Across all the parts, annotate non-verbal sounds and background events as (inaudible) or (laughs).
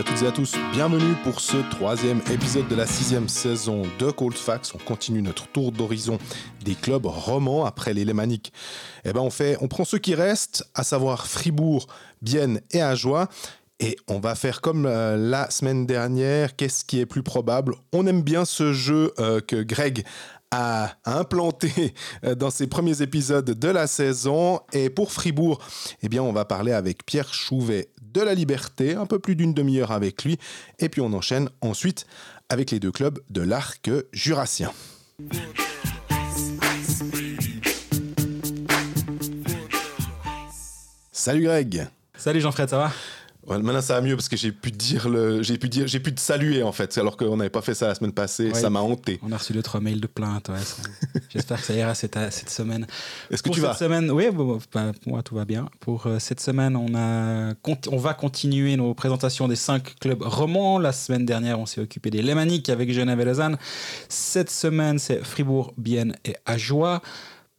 à toutes et à tous, bienvenue pour ce troisième épisode de la sixième saison de Cold. On continue notre tour d'horizon des clubs romans après les Lémaniques. Eh ben on fait, on prend ceux qui restent, à savoir Fribourg, Bienne et Ajoie. Et on va faire comme euh, la semaine dernière, qu'est-ce qui est plus probable? On aime bien ce jeu euh, que Greg a implanté (laughs) euh, dans ses premiers épisodes de la saison. Et pour Fribourg, eh bien, on va parler avec Pierre Chouvet de la Liberté, un peu plus d'une demi-heure avec lui. Et puis on enchaîne ensuite avec les deux clubs de l'arc jurassien. Salut Greg. Salut Jean-Fred, ça va? Maintenant ça va mieux parce que j'ai pu dire le, j'ai pu dire, j'ai pu te saluer en fait, alors qu'on n'avait pas fait ça la semaine passée. Ça m'a hanté. On a reçu deux trois mails de plainte. Ouais, (laughs) J'espère que ça ira cette, cette semaine. Est-ce que Pour tu cette vas? semaine, oui, bah, moi tout va bien. Pour euh, cette semaine, on a, on va continuer nos présentations des cinq clubs romans. La semaine dernière, on s'est occupé des Lémaniques avec Genève et Lausanne. Cette semaine, c'est Fribourg, Bienne et Ajoie.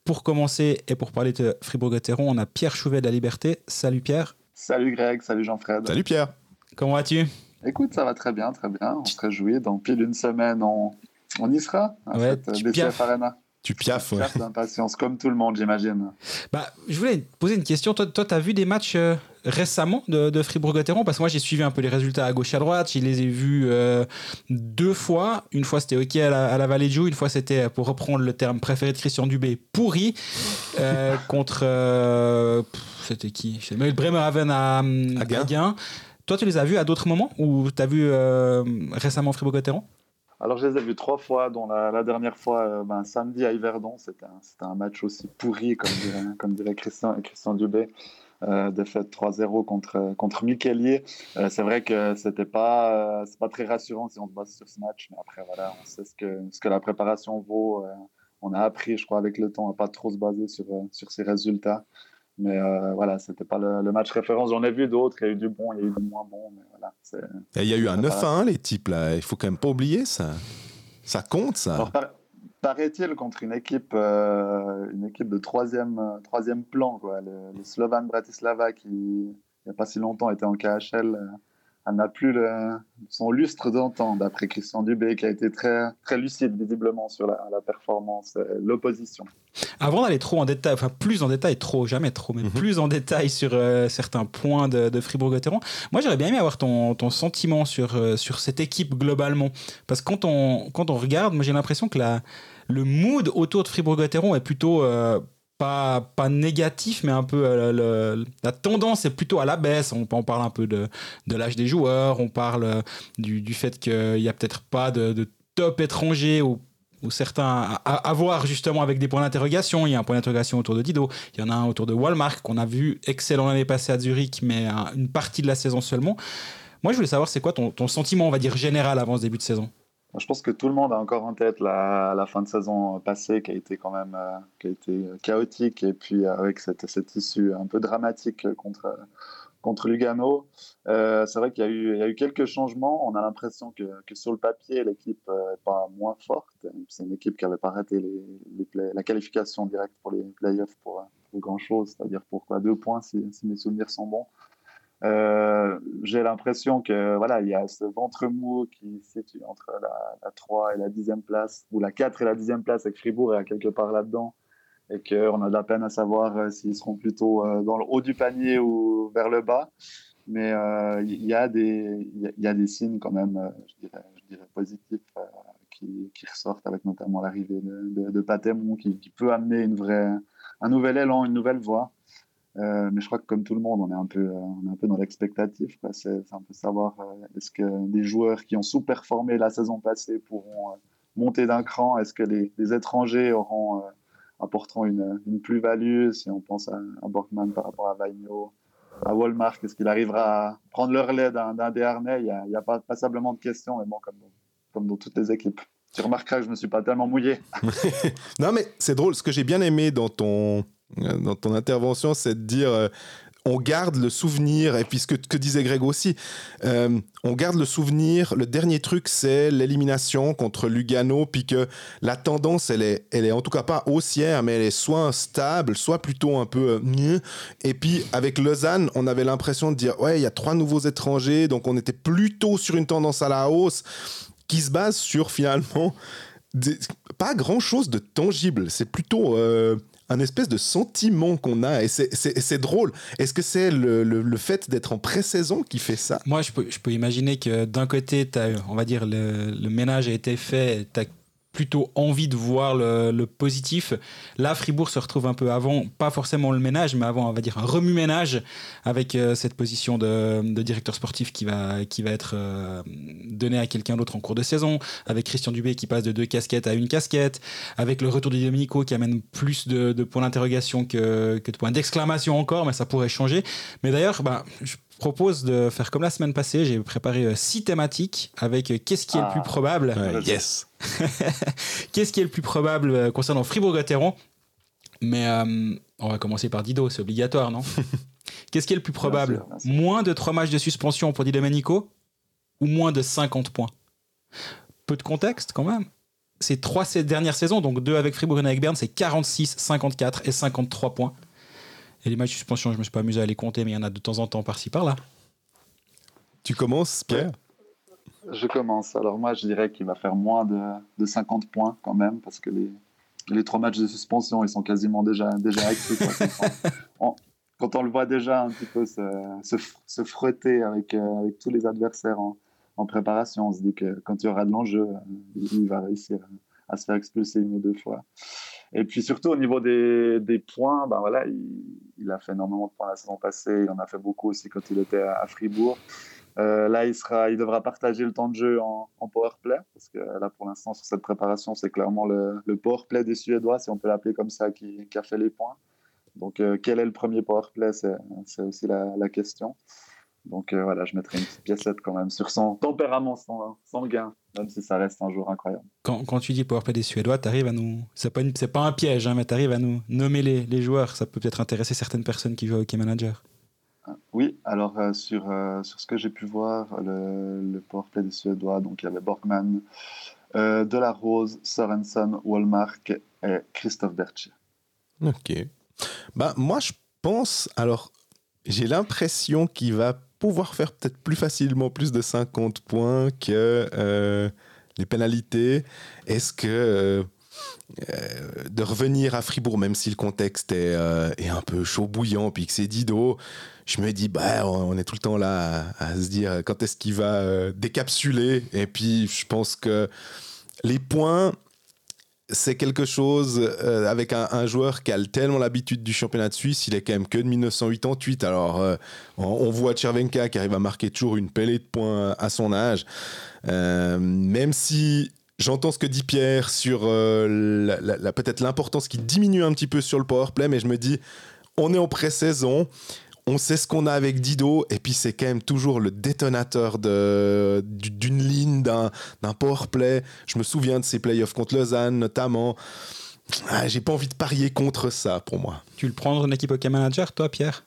Pour commencer et pour parler de Fribourg-Gotteron, on a Pierre Chouvet de la Liberté. Salut Pierre. Salut Greg, salut Jean-Fred. Salut Pierre. Comment vas-tu? Écoute, ça va très bien, très bien. On se réjouit. Dans pile une semaine, on, on y sera Ouais, cette tu BCF piaffes. Arena. Tu piaffes, ouais. D'impatience, comme tout le monde, j'imagine. Bah, je voulais te poser une question. Toi, tu as vu des matchs euh, récemment de, de Fribourg-Gotteron? Parce que moi, j'ai suivi un peu les résultats à gauche à droite. Je les ai vus euh, deux fois. Une fois, c'était OK à la, à la Vallée de Joux. Une fois, c'était, pour reprendre le terme préféré de Christian Dubé, pourri. euh, (laughs) contre. euh, c'était qui? Je sais pas, Bremerhaven à, à Gain. Gain. Toi, tu les as vus à d'autres moments Ou tu as vu euh, récemment Fribourg-Gotteron? Alors, je les ai vus trois fois, dont la, dernière fois, euh, ben, samedi à Yverdon. C'était un, un match aussi pourri, comme dirait, comme dirait Christian, Christian Dubé. Euh, défaite 3-0 contre, contre Michelier. Euh, c'est vrai que c'était pas, euh, pas très rassurant si on se base sur ce match, mais après, voilà, on sait ce que, ce que la préparation vaut. On a appris, je crois, avec le temps, à pas trop se baser sur, sur ces résultats. Mais euh, voilà, c'était pas le, le match référence. J'en ai vu d'autres, il y a eu du bon, il y a eu du moins bon, mais voilà. Et Il y a eu un Ça 9 va. à 1, les types, là. Il faut quand même pas oublier ça. Ça compte, ça. Alors, par- paraît-il contre une équipe, euh, une équipe de troisième, euh, troisième plan, quoi. Le, le Slovan Bratislava qui, il n'y a pas si longtemps, était en KHL, euh, elle n'a plus le- son lustre d'antan, d'après Christian Dubé, qui a été très, très lucide, visiblement, sur la, la performance, euh, l'opposition. Avant d'aller trop en détail, enfin plus en détail, trop, jamais trop, mais Mhm. plus en détail sur euh, certains points de, de Fribourg-Gotteron, moi j'aurais bien aimé avoir ton, ton sentiment sur, euh, sur cette équipe globalement. Parce que quand on, quand on regarde, moi j'ai l'impression que la, le mood autour de Fribourg-Gotteron est plutôt euh, pas, négatif, mais un peu euh, la tendance est plutôt à la baisse. On, parle un peu de, l'âge des joueurs, on parle euh, du, du fait qu'il n'y a peut-être pas de, top étranger ou certains à, à- voir justement avec des points d'interrogation. Il y a un point d'interrogation autour de Dido, il y en a un autour de Walmart qu'on a vu excellent l'année passée à Zurich, mais un- une partie de la saison seulement. Moi, je voulais savoir, c'est quoi ton, ton sentiment, on va dire, général avant ce début de saison? Je pense que tout le monde a encore en tête la, fin de saison passée qui a été quand même euh, qui a été chaotique et puis euh, avec cette, issue un peu dramatique contre, contre Lugano. Euh, c'est vrai qu'il y, a eu- quelques changements. On a l'impression que, sur le papier, l'équipe n'est pas moins forte. C'est une équipe qui n'avait pas raté les, les la qualification directe pour les playoffs pour, pour grand-chose, c'est-à-dire pour quoi deux points si, si mes souvenirs sont bons. Euh, j'ai l'impression que voilà, il y a ce ventre mou qui se situe entre la, la 3 et la 10e place, ou la 4 et la 10e place, avec Fribourg est quelque part là-dedans, et qu'on a de la peine à savoir euh, s'ils seront plutôt euh, dans le haut du panier ou vers le bas. Mais il y, a des, y y a des signes quand même, je dirais, je dirais positifs, qui, qui ressortent avec notamment l'arrivée de, de, de qui peut amener une vraie, un nouvel élan, une nouvelle voie. Euh, mais je crois que comme tout le monde, on est un peu, euh, on est un peu dans l'expectative. C'est un peu savoir euh, est-ce que des joueurs qui ont sous-performé la saison passée pourront monter d'un cran? Est-ce que les, étrangers auront, apporteront une, plus-value? Si on pense à, à Borgman par rapport à Vaigno, à Walmart, est-ce qu'il arrivera à prendre le relais d'un d'un des harnais? Il n'y a, y a pas passablement de questions, mais bon, comme, comme dans toutes les équipes. Tu remarqueras que je ne me suis pas tellement mouillé. (laughs) Non, mais c'est drôle. Ce que j'ai bien aimé dans ton, dans ton intervention, c'est de dire euh, on garde le souvenir, et puis ce que, disait Greg aussi, euh, on garde le souvenir, le dernier truc, c'est l'élimination contre Lugano, puis que la tendance, elle est, elle est en tout cas pas haussière, mais elle est soit stable, soit plutôt un peu euh, Et puis avec Lausanne, on avait l'impression de dire, ouais, il y a trois nouveaux étrangers, donc on était plutôt sur une tendance à la hausse qui se base sur finalement pas grand chose de tangible. C'est plutôt euh, un espèce de sentiment qu'on a. Et c'est drôle. Est-ce que c'est le, le, fait d'être en pré-saison qui fait ça? Moi, je peux, je peux imaginer que d'un côté, as, on va dire, le, le ménage a été fait, tu as plutôt envie de voir le, positif. Là, Fribourg se retrouve un peu avant, pas forcément le ménage, mais avant, on va dire, un remue-ménage avec euh, cette position de, directeur sportif qui va, qui va être euh, donnée à quelqu'un d'autre en cours de saison, avec Christian Dubé qui passe de deux casquettes à une casquette, avec le retour de Domenico qui amène plus de, points d'interrogation que, que, de points d'exclamation encore, mais ça pourrait changer. Mais d'ailleurs, bah, je propose de faire comme la semaine passée. J'ai préparé euh, six thématiques avec euh, qu'est-ce qui est le plus ah. probable. yes. (laughs) qu'est-ce qui est le plus probable euh, concernant Fribourg-Gotteron Mais on va commencer par Dido, c'est obligatoire, non? (laughs) Qu'est-ce qui est le plus probable? Moins de trois matchs de suspension pour Di Domenico ou moins de 50 points? Peu de contexte quand même. Ces trois dernières saisons, donc deux avec Fribourg et avec Berne, c'est 46, 54 et 53 points. Et les matchs de suspension, je me suis pas amusé à les compter, mais il y en a de temps en temps par-ci par-là. Tu commences, Pierre Je commence. Alors moi, je dirais qu'il va faire moins de, de, 50 points quand même, parce que les, les trois matchs de suspension, ils sont quasiment déjà, déjà acquis. quand on le voit déjà un petit peu se, se, frotter avec, euh, avec, tous les adversaires en, en, préparation, on se dit que quand il y aura de l'enjeu, euh, il va réussir à se faire expulser une ou deux fois. Et puis surtout au niveau des, points, ben voilà, il, a fait énormément de points la saison passée, il en a fait beaucoup aussi quand il était à, Fribourg. Euh, là, il, sera, il devra partager le temps de jeu en, en power play, parce que là, pour l'instant, sur cette préparation, c'est clairement le, le, power play des Suédois, si on peut l'appeler comme ça, qui, a fait les points. Donc, euh, quel est le premier power play C'est aussi la question. Donc euh, voilà, je mettrai une petite piècette quand même sur son tempérament sanguin, même si ça reste un jour incroyable. Quand, quand tu dis powerplay des Suédois, tu arrives à nous. C'est pas, pas un piège, hein, mais tu arrives à nous nommer les, les, joueurs. Ça peut peut-être intéresser certaines personnes qui jouent au hockey manager. Ah, oui, alors euh, sur, euh, sur ce que j'ai pu voir, le, le powerplay des Suédois, donc il y avait Borgman, De La Rose, Sorensen, Wallmark et Christophe Berthier. Ok. Bah, moi, je pense. Alors, j'ai l'impression qu'il va pouvoir faire peut-être plus facilement plus de 50 points que euh, les pénalités. Est-ce que euh, euh, de revenir à Fribourg, même si le contexte est, est un peu chaud bouillant, puis que c'est Dido, je me dis, bah, on est tout le temps là à, se dire quand est-ce qu'il va décapsuler. Et puis, je pense que les points, c'est quelque chose euh, avec un, joueur qui a tellement l'habitude du championnat de Suisse, il est quand même que de 1988. Alors, euh, on, voit Chervenka qui arrive à marquer toujours une pellée de points à son âge. Euh, même si j'entends ce que dit Pierre sur la, peut-être l'importance qui diminue un petit peu sur le powerplay, mais je me dis, on est en pré-saison on sait ce qu'on a avec Dido, et puis c'est quand même toujours le détonateur d'une ligne, d'un power play. Je me souviens de ses playoffs contre Lausanne, notamment. Ah, J'ai pas envie de parier contre ça pour moi. Tu le prends dans une équipe hockey manager, toi, Pierre?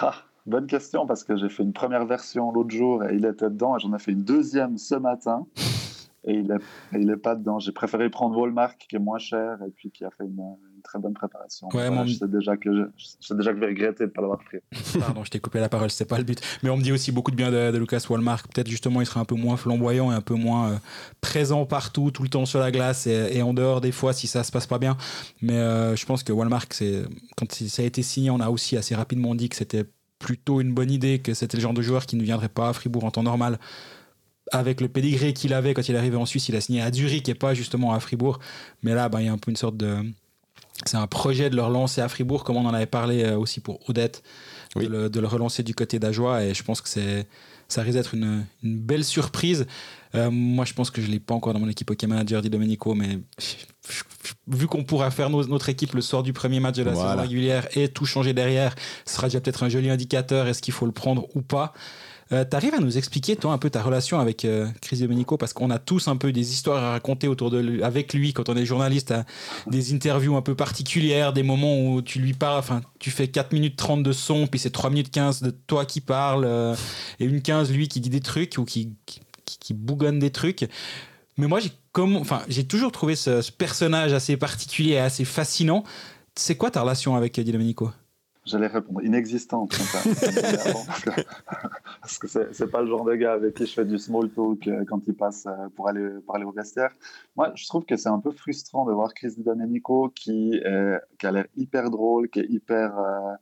Ah, Bonne question, parce que j'ai fait une première version l'autre jour et il était dedans, et j'en ai fait une deuxième ce matin. (laughs) Et il n'est il est pas dedans. J'ai préféré prendre Walmart, qui est moins cher, et puis qui a fait une, très bonne préparation. je, sais déjà que je, déjà que je vais regretter de ne pas l'avoir pris. (laughs) Pardon, je t'ai coupé la parole, c'est pas le but. Mais on me dit aussi beaucoup de bien de, Lucas Walmart. Peut-être justement, il sera un peu moins flamboyant et un peu moins euh, présent partout, tout le temps sur la glace et, en dehors des fois si ça se passe pas bien. Mais euh, je pense que Walmart, quand ça a été signé, on a aussi assez rapidement dit que c'était plutôt une bonne idée, que c'était le genre de joueur qui ne viendrait pas à Fribourg en temps normal avec le pédigré qu'il avait quand il est arrivé en Suisse, il a signé à Zurich et pas justement à Fribourg. Mais là, ben, il y a un peu une sorte de, c'est un projet de le relancer à Fribourg, comme on en avait parlé euh, aussi pour Odette, de, le, relancer du côté d'Ajoie. Et je pense que c'est, ça risque d'être une, une, belle surprise. Euh, moi, je pense que je ne l'ai pas encore dans mon équipe hockey manager, dit Domenico, mais vu qu'on pourra faire notre équipe le soir du premier match de la saison régulière et tout changer derrière, ce sera déjà peut-être un joli indicateur. Est-ce qu'il faut le prendre ou pas Euh, tu arrives à nous expliquer, toi, un peu ta relation avec euh, Chris Domenico? Parce qu'on a tous un peu des histoires à raconter autour de avec lui quand on est journaliste, hein. des interviews un peu particulières, des moments où tu lui parles, enfin, tu fais 4 minutes 30 de son, puis c'est 3 minutes 15 de toi qui parle, euh, et une 15 lui qui dit des trucs ou qui, qui, bougonne des trucs. Mais moi, j'ai enfin, toujours trouvé ce, personnage assez particulier et assez fascinant. C'est quoi ta relation avec Di Domenico? J'allais répondre inexistante. (laughs) parce que c'est pas le genre de gars avec qui je fais du small talk euh, quand il passe euh, pour aller parler au vestiaire. Moi, je trouve que c'est un peu frustrant de voir Chris Di Domenico qui, a l'air hyper drôle, qui est hyper euh,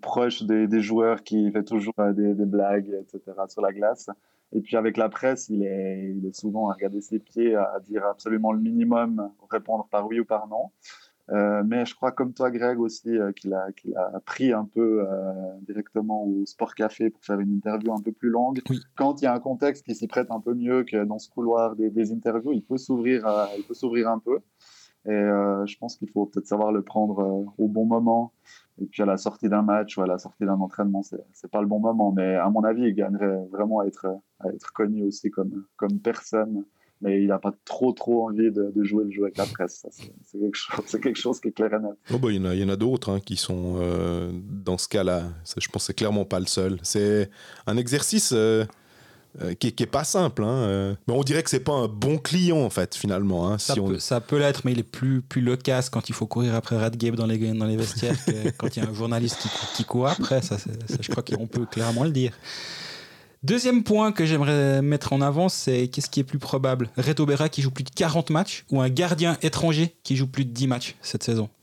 proche des, joueurs, qui fait toujours des, des, blagues, etc. sur la glace. Et puis avec la presse, il est, il est souvent à regarder ses pieds, à dire absolument le minimum, répondre par oui ou par non. Euh, mais je crois comme toi, Greg, aussi, euh, qu'il a, qu'il a pris un peu euh, directement au Sport Café pour faire une interview un peu plus longue. Oui. Quand il y a un contexte qui s'y prête un peu mieux que dans ce couloir des, des interviews, il peut s'ouvrir, il peut s'ouvrir un peu. Et je pense qu'il faut peut-être savoir le prendre au bon moment. Et puis à la sortie d'un match ou à la sortie d'un entraînement, c'est pas le bon moment. Mais à mon avis, il gagnerait vraiment à être, à être connu aussi comme, comme personne mais il n'a pas trop trop envie de, de, jouer le jeu avec la presse. Ça, c'est, quelque chose, c'est quelque chose qui est clair et net. Oh bah, il, y en a, il y en a d'autres hein, qui sont euh, dans ce cas-là. Je pense que c'est clairement pas le seul. C'est un exercice euh, euh, qui, qui est pas simple. Hein, mais on dirait que c'est pas un bon client en fait finalement. Hein, ça, si peut, on... ça peut l'être, mais il est plus, plus loquace quand il faut courir après Radgame dans les, dans les vestiaires que quand il y a un journaliste qui, qui court après. Ça, ça, je crois qu'on peut clairement le dire. Deuxième point que j'aimerais mettre en avant, c'est qu'est-ce qui est plus probable? Reto Berra qui joue plus de 40 matchs ou un gardien étranger qui joue plus de 10 matchs cette saison? (laughs)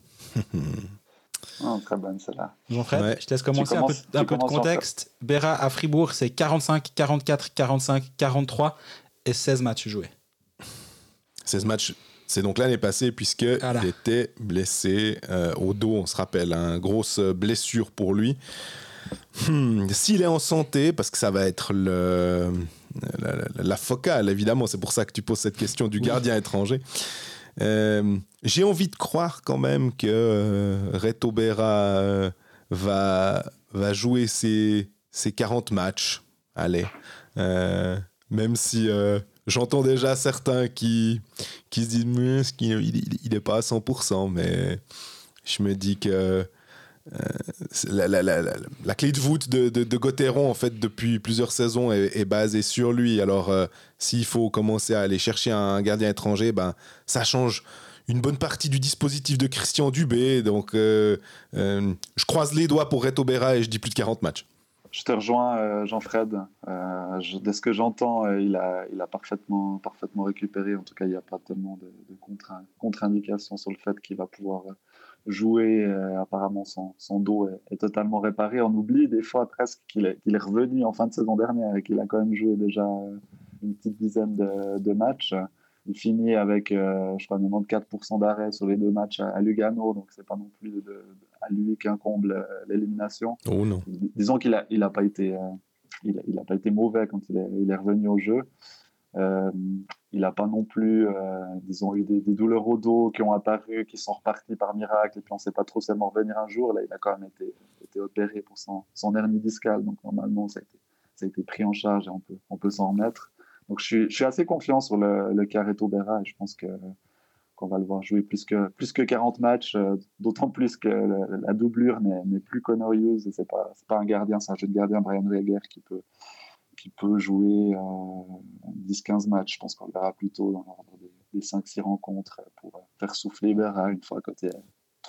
Oh, Très bonne celle-là. Jean-Fred, ouais. je te laisse commencer un peu, un peu de contexte. Berra à Fribourg, c'est 45, 44, 45, 43 et 16 matchs joués. 16 matchs c'est donc l'année passée puisqu'il voilà. était blessé euh, au dos, on se rappelle, une hein, grosse blessure pour lui. Hmm, S'il est en santé, parce que ça va être le, la, la, la focale, évidemment, c'est pour ça que tu poses cette question du gardien oui. étranger. Euh, J'ai envie de croire quand même que euh, Reto Berra euh, va, va jouer ses, ses 40 matchs. Allez. Euh, même si j'entends déjà certains qui, qui se disent qu'il n'est pas à 100%, mais je me dis que la, la, clé de voûte de, de, Gauthieron, en fait, depuis plusieurs saisons, est, basée sur lui. Alors, euh, s'il faut commencer à aller chercher un gardien étranger, ben, ça change une bonne partie du dispositif de Christian Dubé. Donc, euh, je croise les doigts pour Reto Berra et je dis plus de 40 matchs. Je te rejoins, Jean-Fred. Je, de ce que j'entends, il a, parfaitement récupéré. En tout cas, il n'y a pas tellement de, de contre-indications sur le fait qu'il va pouvoir jouer. Euh, apparemment, son, son dos est, est, totalement réparé. On oublie des fois presque qu'il est, qu est, revenu en fin de saison dernière et qu'il a quand même joué déjà une petite dizaine de, de matchs. Il finit avec, euh, je crois, 94% d'arrêt sur les deux matchs à, à Lugano, donc c'est pas non plus de, de, à lui qu'incombe l'élimination. Oh non. Disons qu'il n'a il a pas été. Euh, il n'a pas été mauvais quand il est, il est revenu au jeu. Euh, il n'a pas non plus, euh, disons, eu des, douleurs au dos qui ont apparu, qui sont reparties par miracle, et puis on ne sait pas trop seulement revenir un jour. Là, il a quand même été, opéré pour son, hernie discale, donc normalement, ça a été, pris en charge et on peut, s'en remettre. Donc je suis, assez confiant sur le, le Carreto Berra et je pense qu'on va le voir jouer plus que, plus que 40 matchs, euh, d'autant plus que la doublure n'est plus Connor Hughes, c'est pas, un gardien, c'est un jeu de gardien, Brian Weger, qui peut, qui peut jouer euh, 10-15 matchs. Je pense qu'on le verra plutôt dans l'ordre des, des 5-6 rencontres pour faire souffler Berra une fois côté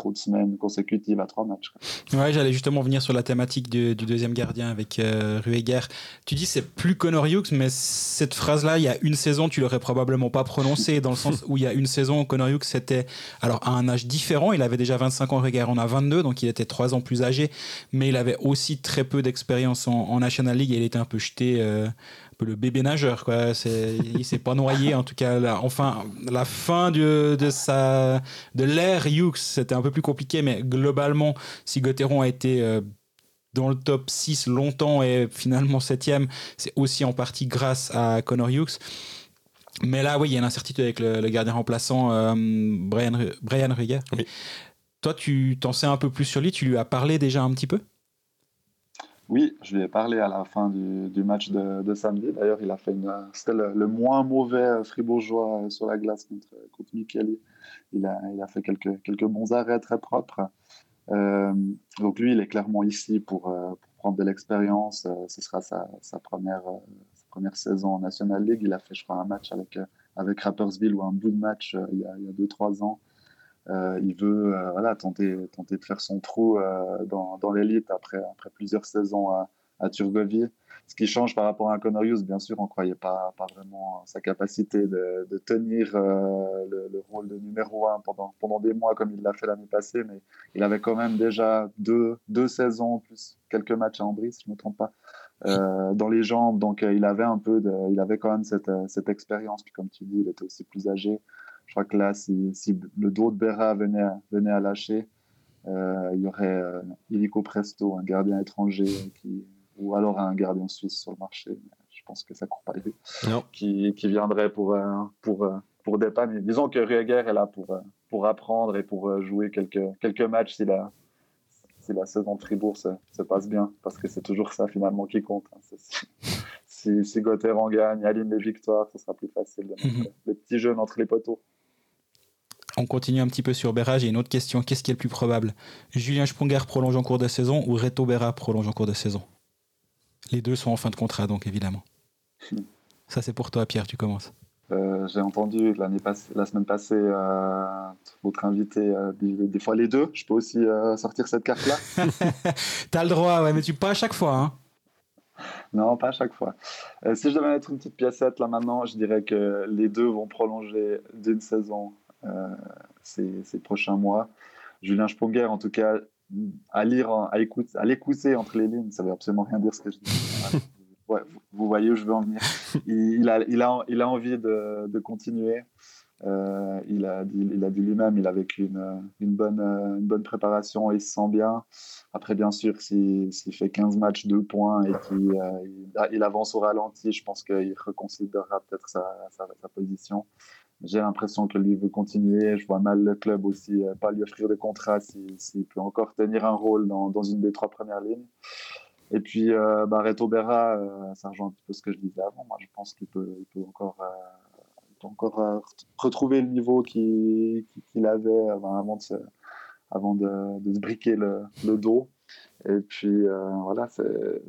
trop de semaines consécutives à trois matchs. Ouais, j'allais justement venir sur la thématique du, deuxième gardien avec euh, Rueger. Tu dis c'est plus Connor Hughes, mais cette phrase-là, il y a une saison, tu l'aurais probablement pas prononcée, dans le sens où il y a une saison, Connor Hughes c'était alors à un âge différent, il avait déjà 25 ans, Rueger en a 22, donc il était trois ans plus âgé, mais il avait aussi très peu d'expérience en, en, National League et il était un peu jeté. Euh, le bébé nageur quoi. C'est il s'est pas noyé en tout cas là, enfin la fin de, de sa de l'ère Hughes c'était un peu plus compliqué mais globalement si Gauthieron a été euh, dans le top 6 longtemps et finalement 7ème c'est aussi en partie grâce à Connor Hughes. Mais là oui il y a une incertitude avec le, le gardien remplaçant euh, Brian, Brian Rieger oui. toi tu t'en sais un peu plus sur lui? Tu lui as parlé déjà un petit peu? Oui, je lui ai parlé à la fin du, match de, samedi. D'ailleurs, il a fait une, c'était le, moins mauvais fribourgeois sur la glace contre, contre Micheli. Il a, il a fait quelques, quelques bons arrêts très propres. Euh, donc lui, il est clairement ici pour, euh, prendre de l'expérience. Euh, ce sera sa, sa première, première saison en National League. Il a fait, je crois, un match avec, avec Rappersville ou un bout de match il y a 2-3 ans. Euh, il veut euh, voilà, tenter, tenter de faire son trou euh, dans, dans l'élite après, après plusieurs saisons à, à Turgovie. Ce qui change par rapport à Conorius, bien sûr, on ne croyait pas, pas vraiment sa capacité de, de tenir le, le, rôle de numéro un pendant, pendant des mois comme il l'a fait l'année passée, mais il avait quand même déjà deux, deux saisons, plus quelques matchs à Ambry, si je ne me trompe pas, dans les jambes. Donc il avait un peu il avait quand même cette, cette expérience. Puis comme tu dis, il était aussi plus âgé. Je crois que là, si, le dos de Berra venait, à, venait à lâcher, euh, il y aurait euh, Illico Presto, un gardien étranger, qui, ou alors un gardien suisse sur le marché. je pense que ça ne court pas les Qui, qui, viendrait pour, euh, pour, pour dépanner. Disons que Rueger est là pour, pour apprendre et pour jouer quelques, quelques matchs si la, si la saison de Fribourg se, se passe bien, parce que c'est toujours ça finalement qui compte. Hein. Si, si Gauthier en gagne, aligne les victoires, ce sera plus facile de mettre mhm. les petits jeunes entre les poteaux. On continue un petit peu sur Berra. J'ai une autre question. Qu'est-ce qui est le plus probable? Julien Sprunger prolonge en cours de saison ou Reto Berra prolonge en cours de saison? Les deux sont en fin de contrat, donc évidemment. (laughs) Ça, c'est pour toi, Pierre. Tu commences. Euh, j'ai entendu la semaine passée euh, votre invité euh, des, fois les deux. Je peux aussi sortir cette carte-là. (laughs) T'as le droit, ouais, mais tu pas à chaque fois. Hein. Non, pas à chaque fois. si je devais mettre une petite piècette là maintenant, je dirais que les deux vont prolonger d'une saison ces, ces, prochains mois. Julien Sponger, en tout cas, à lire, à écouter, à l'écouter entre les lignes, ça veut absolument rien dire ce que je dis. (laughs) Ouais, vous voyez où je veux en venir. Il, a, il, a, il a envie de, de continuer. Euh, il a dit, il a dit lui-même, il a vécu une, une, bonne, une bonne préparation et il se sent bien. Après, bien sûr, s'il fait 15 matchs, 2 points et qu'il euh, il, avance au ralenti, je pense qu'il reconsidérera peut-être sa, sa, sa, position j'ai l'impression que lui veut continuer. Je vois mal le club aussi euh, pas lui offrir de contrat s'il peut encore tenir un rôle dans, dans, une des trois premières lignes. Et puis, euh, bah, Reto Berra, euh, ça rejoint un petit peu ce que je disais avant. Moi, je pense qu'il peut, il peut encore, euh, encore euh, retrouver le niveau qu'il avait avant de se, avant de, de se briquer le, le dos. Et puis, voilà, c'est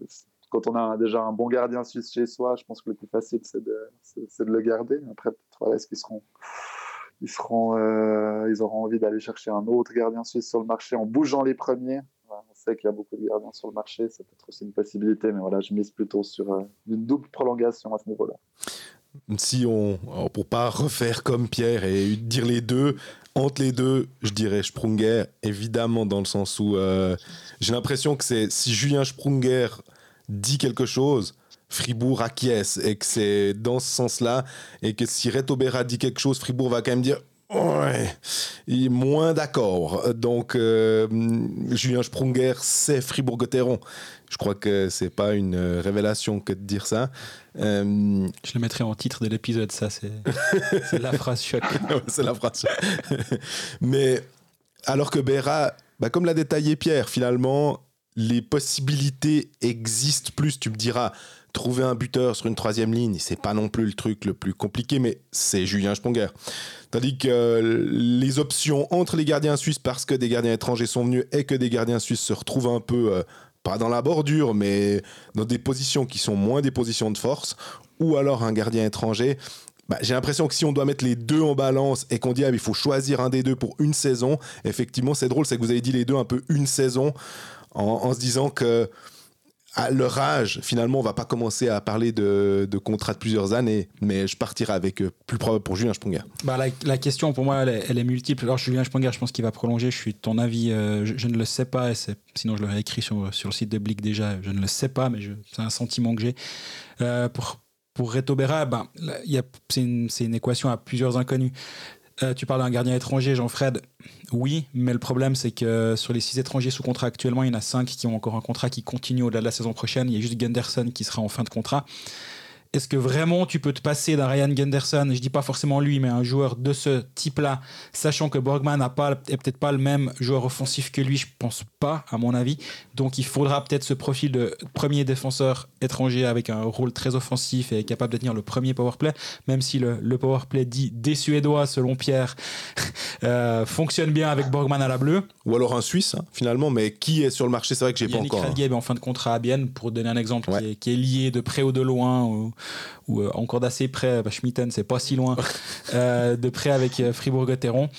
quand on a déjà un bon gardien suisse chez soi, je pense que le plus facile, c'est de, de, le garder. Après, voilà, est-ce qu'ils seront, ils seront, euh, ils auront envie d'aller chercher un autre gardien suisse sur le marché en bougeant les premiers. on sait qu'il y a beaucoup de gardiens sur le marché, c'est peut-être aussi une possibilité, mais voilà, je mise plutôt sur euh, une double prolongation à ce niveau-là. Si on, pour pas refaire comme Pierre et dire les deux, entre les deux, je dirais Sprunger, évidemment, dans le sens où euh, j'ai l'impression que c'est si Julien Sprunger dit quelque chose, Fribourg acquiesce et que c'est dans ce sens-là et que si Reto Berra dit quelque chose, Fribourg va quand même dire ouais, il est moins d'accord. Donc euh, Julien Sprunger, c'est Fribourg-Gotteron. Je crois que c'est pas une révélation que de dire ça. Euh, Je le mettrai en titre de l'épisode, ça c'est la phrase choc. (laughs) c'est la phrase (laughs) Mais alors que Berra, bah, comme l'a détaillé Pierre, finalement, les possibilités existent plus. Tu me diras, trouver un buteur sur une troisième ligne, c'est pas non plus le truc le plus compliqué, mais c'est Julien Sponger. Tandis que les options entre les gardiens suisses, parce que des gardiens étrangers sont venus et que des gardiens suisses se retrouvent un peu, euh, pas dans la bordure, mais dans des positions qui sont moins des positions de force, ou alors un gardien étranger, bah, j'ai l'impression que si on doit mettre les deux en balance et qu'on dit ah, il faut choisir un des deux pour une saison, effectivement, c'est drôle, c'est que vous avez dit les deux un peu une saison en, se disant que à leur âge, finalement, on va pas commencer à parler de, de contrats de plusieurs années, mais je partirai avec euh, plus probable pour Julien Sponger. Bah, la, question, pour moi, elle est, multiple. Alors, Julien Sponger, je pense qu'il va prolonger. Je suis ton avis, euh, je, ne le sais pas, sinon je l'aurais écrit sur, sur le site de Blick déjà. Je ne le sais pas, mais c'est un sentiment que j'ai. Euh, pour, pour Reto Berra, ben, c'est une, une, équation à plusieurs inconnus. Euh, tu parles d'un gardien étranger, Jean-Fred. Oui, mais le problème, c'est que sur les six étrangers sous contrat actuellement, il y en a cinq qui ont encore un contrat qui continue au-delà de la saison prochaine. Il y a juste Gunderson qui sera en fin de contrat. Est-ce que vraiment tu peux te passer d'un Ryan Gunderson, je dis pas forcément lui, mais un joueur de ce type-là, sachant que Borgman n'a pas, est peut-être pas le même joueur offensif que lui, je pense pas, à mon avis. Donc il faudra peut-être ce profil de premier défenseur étranger avec un rôle très offensif et capable de tenir le premier powerplay, même si le, le powerplay dit des Suédois, selon Pierre, (laughs) euh, fonctionne bien avec Borgman à la bleue. Ou alors un Suisse, hein, finalement, mais qui est sur le marché C'est vrai que j'ai pas Yannick encore. hein. Radgeb est en fin de contrat à Bienne, pour donner un exemple Ouais. qui, est, qui est lié de près ou de loin, ou, euh, encore d'assez près, bah, Schmitten, c'est pas si loin, (laughs) euh, de près avec euh, Fribourg-Gotteron.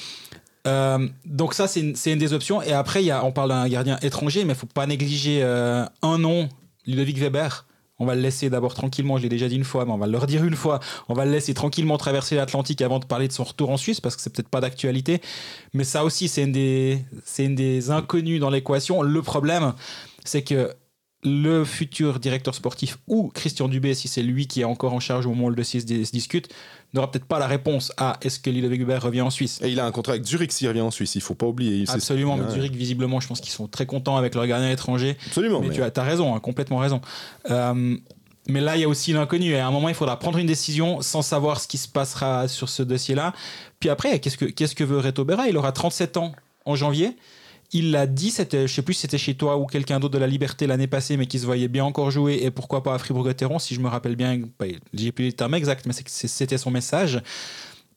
Euh, donc ça, c'est une, des options. Et après, il y a, on parle d'un gardien étranger, mais il faut pas négliger euh, un nom, Ludovic Weber. On va le laisser d'abord tranquillement, je l'ai déjà dit une fois, mais on va le redire une fois. On va le laisser tranquillement traverser l'Atlantique avant de parler de son retour en Suisse, parce que c'est peut-être pas d'actualité. Mais ça aussi, c'est une des, c'est une des inconnus dans l'équation. Le problème, c'est que le futur directeur sportif ou Christian Dubé, si c'est lui qui est encore en charge au moment où le dossier se, se discute, n'aura peut-être pas la réponse à est-ce que Ludovic Weber revient en Suisse. Et il a un contrat avec Zurich s'il revient en Suisse, il faut pas oublier. Absolument, mais. Zurich, visiblement, je pense qu'ils sont très contents avec leur gardien étranger. Absolument. mais, mais- tu as, as raison, hein, complètement raison. Euh, mais là, il y a aussi l'inconnu. Et à un moment, il faudra prendre une décision sans savoir ce qui se passera sur ce dossier-là. Puis après, qu'est-ce que, qu'est-ce que veut Reto Berra? Il aura 37 ans en janvier. Il l'a dit, c'était, je sais plus si c'était chez toi ou quelqu'un d'autre de la Liberté l'année passée, mais qui se voyait bien encore jouer et pourquoi pas à Fribourg-Gotteron, si je me rappelle bien. bah, j'ai plus les termes exacts, mais c'était son message.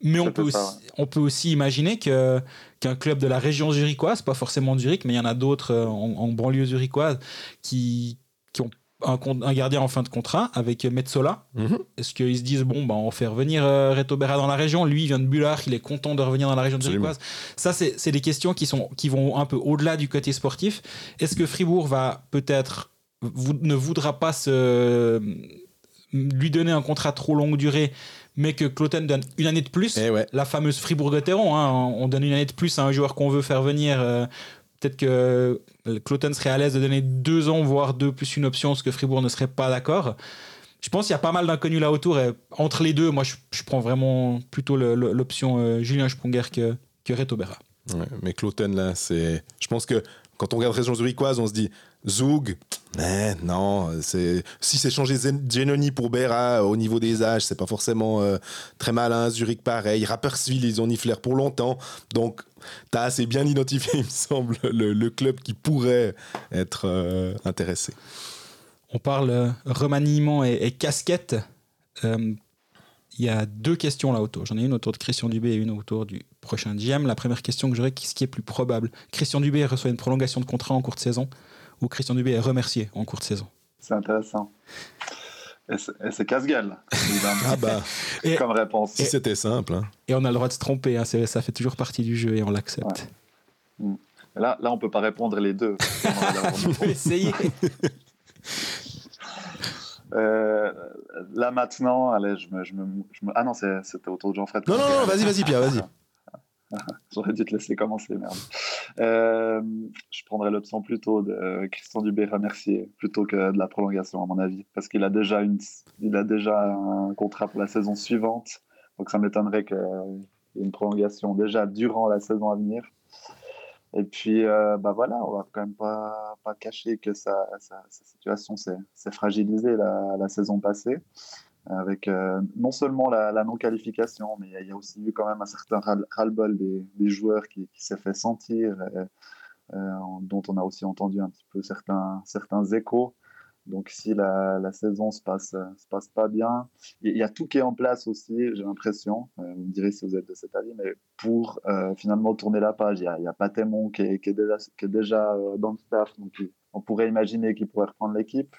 Mais on peut, aussi, on peut aussi imaginer que, qu'un club de la région zurichoise, pas forcément Zurich, mais il y en a d'autres euh, en, en banlieue zurichoise, qui, un, gardien en fin de contrat avec Metzola. Mhm. Est-ce qu'ils se disent, bon, bah, on fait revenir euh, Reto Berra dans la région Lui, il vient de Bullard, il est content de revenir dans la région de zurichoise. Ça, c'est des questions qui, sont, qui vont un peu au-delà du côté sportif. Est-ce que Fribourg va peut-être ne voudra pas se, lui donner un contrat trop longue durée, mais que Cloten donne une année de plus? Eh ouais. la fameuse Fribourg-Gotteron. hein, on donne une année de plus à un joueur qu'on veut faire venir. euh, Peut-être que Cloten serait à l'aise de donner deux ans, voire deux plus une option, ce que Fribourg ne serait pas d'accord. Je pense qu'il y a pas mal d'inconnus là autour. Et entre les deux, moi, je, prends vraiment plutôt l'option euh, Julien Sprunger que, que Reto Berra. Mais Cloten, là, c'est. Je pense que quand on regarde région zurichoise, on se dit Zoug, eh, non, si c'est changer Zen- Genoni pour Berra au niveau des âges, c'est pas forcément euh, très malin. Zurich, pareil. Rapperswil, ils ont flair pour longtemps. Donc, t'as assez bien identifié, (laughs) il me semble, le, club qui pourrait être euh, intéressé. On parle euh, remaniement et, et casquette. Euh, Il y a deux questions là autour. J'en ai une autour de Christian Dubé et une autour du prochain GM. La première question que j'aurais, qu'est-ce qui est plus probable? Christian Dubé reçoit une prolongation de contrat en cours de saison ou Christian Dubé est remercié en cours de saison C'est intéressant. Et c'est- casse-gueule, évidemment, Ah bah, Et- comme réponse. si c'était simple. hein. Et on a le droit de se tromper, hein, ça fait toujours partie du jeu et on l'accepte. Là, là, on peut pas répondre les deux. (laughs) On peut essayer. Euh, là maintenant, allez, je me, je me, je me- ah non, c'était autour de Jean-Fred. Non, non, non, vas-y, vas-y, Pierre, vas-y. (laughs) J'aurais dû te laisser commencer, merde. Euh, je prendrais l'option plutôt de euh, Christian Dubé remercier plutôt que de la prolongation, à mon avis, parce qu'il a déjà une, il a déjà un contrat pour la saison suivante, donc ça m'étonnerait qu'il y ait une prolongation déjà durant la saison à venir. Et puis, euh, bah voilà, on va quand même pas, pas cacher que sa, situation s'est fragilisée la saison passée avec euh, non seulement la, non-qualification, mais il y a- aussi eu quand même un certain ras- ras-le-bol des, joueurs qui, s'est fait sentir, euh, euh, dont on a aussi entendu un petit peu certains, certains échos. Donc si la, saison se passe, se passe pas bien, il y a tout qui est en place aussi, j'ai l'impression, vous me direz si vous êtes de cet avis, mais pour finalement tourner la page, il y a, y a qui est, déjà, dans le staff, donc on pourrait imaginer qu'il pourrait reprendre l'équipe.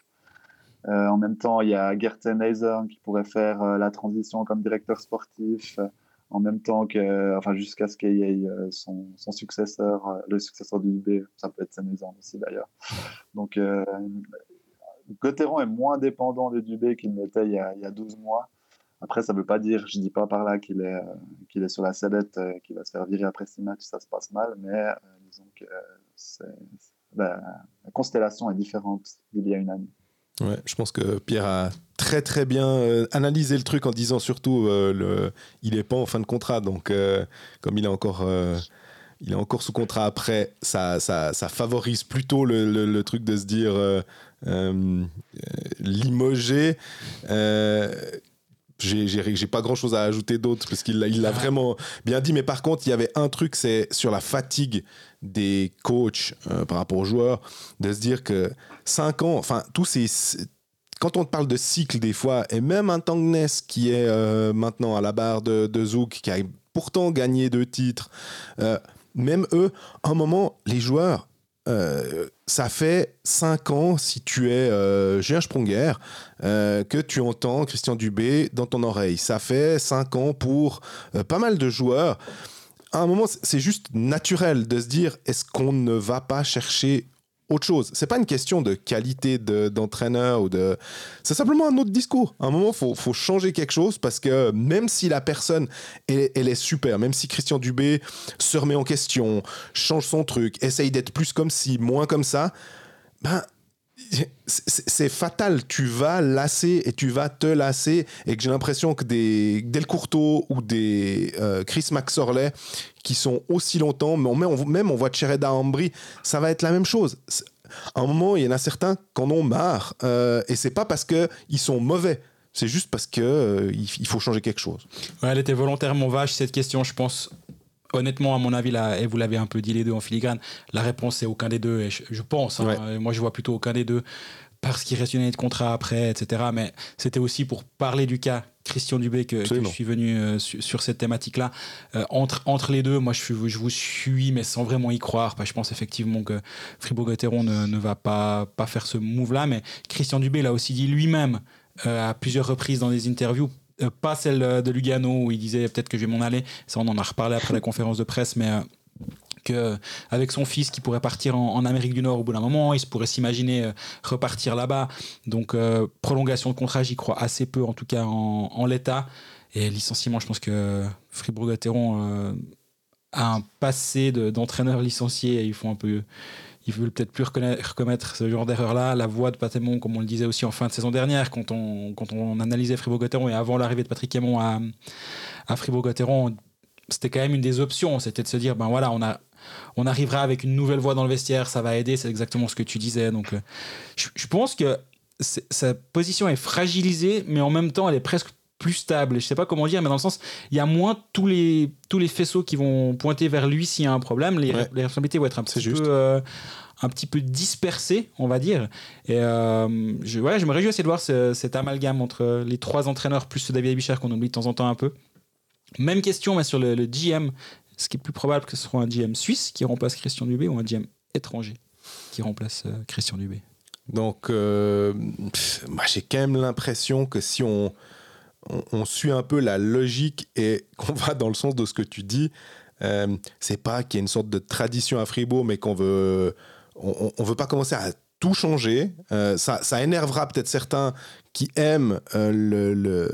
Euh, en même temps, il y a Gerten Heiser qui pourrait faire euh, la transition comme directeur sportif, euh, en même temps que, enfin, jusqu'à ce qu'il y ait son, successeur, le successeur du UB, ça peut être Senezan aussi d'ailleurs. Donc, Gauthieron est moins dépendant de Dubé qu'il l'était il, il y a 12 mois. Après, ça ne veut pas dire, je ne dis pas par là qu'il est, qu'il est sur la sellette, qu'il va se faire virer après six matchs, ça se passe mal, mais disons que la, la constellation est différente d'il y a une année. Ouais, je pense que Pierre a très très bien euh, analysé le truc en disant surtout euh, le, il est pas en fin de contrat donc euh, comme il a encore euh, il est encore sous contrat après, ça, ça, ça favorise plutôt le, truc de se dire limogé. Euh, j'ai pas grand chose à ajouter d'autre parce qu'il l'a il vraiment bien dit. Mais par contre, il y avait un truc, c'est sur la fatigue des coachs par rapport aux joueurs, de se dire que 5 ans, enfin, tous ces. Quand on parle de cycle, des fois, et même un Tangnes qui est maintenant à la barre de, de Zouk, qui a pourtant gagné deux titres, même eux, un moment, les joueurs, euh, ça fait 5 ans, si tu es euh, Julien Spronger, euh, que tu entends Christian Dubé dans ton oreille. Ça fait 5 ans pour euh, pas mal de joueurs. À un moment, c'est juste naturel de se dire est-ce qu'on ne va pas chercher autre chose. C'est pas une question de qualité d'entraîneur ou de. C'est simplement un autre discours. À un moment, il faut, changer quelque chose parce que même si la personne, elle, est super, même si Christian Dubé se remet en question, change son truc, essaye d'être plus comme ci, moins comme ça, ben. C'est fatal, tu vas lasser et tu vas te lasser et que j'ai l'impression que des Del Courto ou des euh, Chris Maxorley qui sont aussi longtemps, mais on, même on voit Chereda Ambry, ça va être la même chose. À un moment, il y en a certains qui en ont marre, euh, et c'est pas parce qu'ils sont mauvais. C'est juste parce que euh, faut changer quelque chose. elle était volontairement vache cette question, je pense. Honnêtement, à mon avis, là, et vous l'avez un peu dit les deux en filigrane, la réponse c'est aucun des deux. Et je, pense, hein. moi je vois plutôt aucun des deux parce qu'il reste une année de contrat après, etc. Mais c'était aussi pour parler du cas Christian Dubé que, je suis venu euh, sur, cette thématique-là. Euh, entre, entre les deux, moi je, je, vous suis, mais sans vraiment y croire. je pense effectivement que Fribourg-Gotteron ne, ne, va pas, pas faire ce move-là. Mais Christian Dubé l'a aussi dit lui-même euh, à plusieurs reprises dans des interviews. Pas celle de Lugano où il disait peut-être que je vais m'en aller. Ça, on en a reparlé après la conférence de presse, mais avec son fils qui pourrait partir en, Amérique du Nord au bout d'un moment, il se pourrait s'imaginer euh, repartir là-bas. Donc euh, prolongation de contrat, j'y crois assez peu, en tout cas en, l'état. Et licenciement, je pense que Fribourg-Gotteron euh, a un passé d'entraîneur licencié et ils font un peu ils veulent peut-être plus recommettre ce genre d'erreur-là. La voix de Patémon, comme on le disait aussi en fin de saison dernière, quand on, quand on analysait Fribourg-Gotteron et avant l'arrivée de Patrick Aymon à, à Fribourg-Gotteron, c'était quand même une des options. C'était de se dire, ben voilà, on a, on arrivera avec une nouvelle voix dans le vestiaire, ça va aider, c'est exactement ce que tu disais. Donc, euh, je, pense que sa position est fragilisée, mais en même temps, elle est presque plus stable. Je sais pas comment dire, mais dans le sens, il y a moins tous les, tous les faisceaux qui vont pointer vers lui s'il y a un problème. Les, responsabilités vont être un petit peu. Euh, un petit peu dispersées, on va dire. Et euh, je, ouais, je me réjouis aussi de voir cet amalgame entre les trois entraîneurs plus David Abichard qu'on oublie de temps en temps un peu. Même question mais sur le, le GM ce qui est plus probable que ce soit un GM suisse qui remplace Christian Dubé ou un GM étranger qui remplace euh, Christian Dubé. Donc, euh, moi j'ai quand même l'impression que si on, on, suit un peu la logique et (laughs) qu'on va dans le sens de ce que tu dis, euh, c'est pas qu'il y a une sorte de tradition à Fribourg, mais qu'on veut, on, veut pas commencer à tout changer. ça, ça énervera peut-être certains qui aiment le,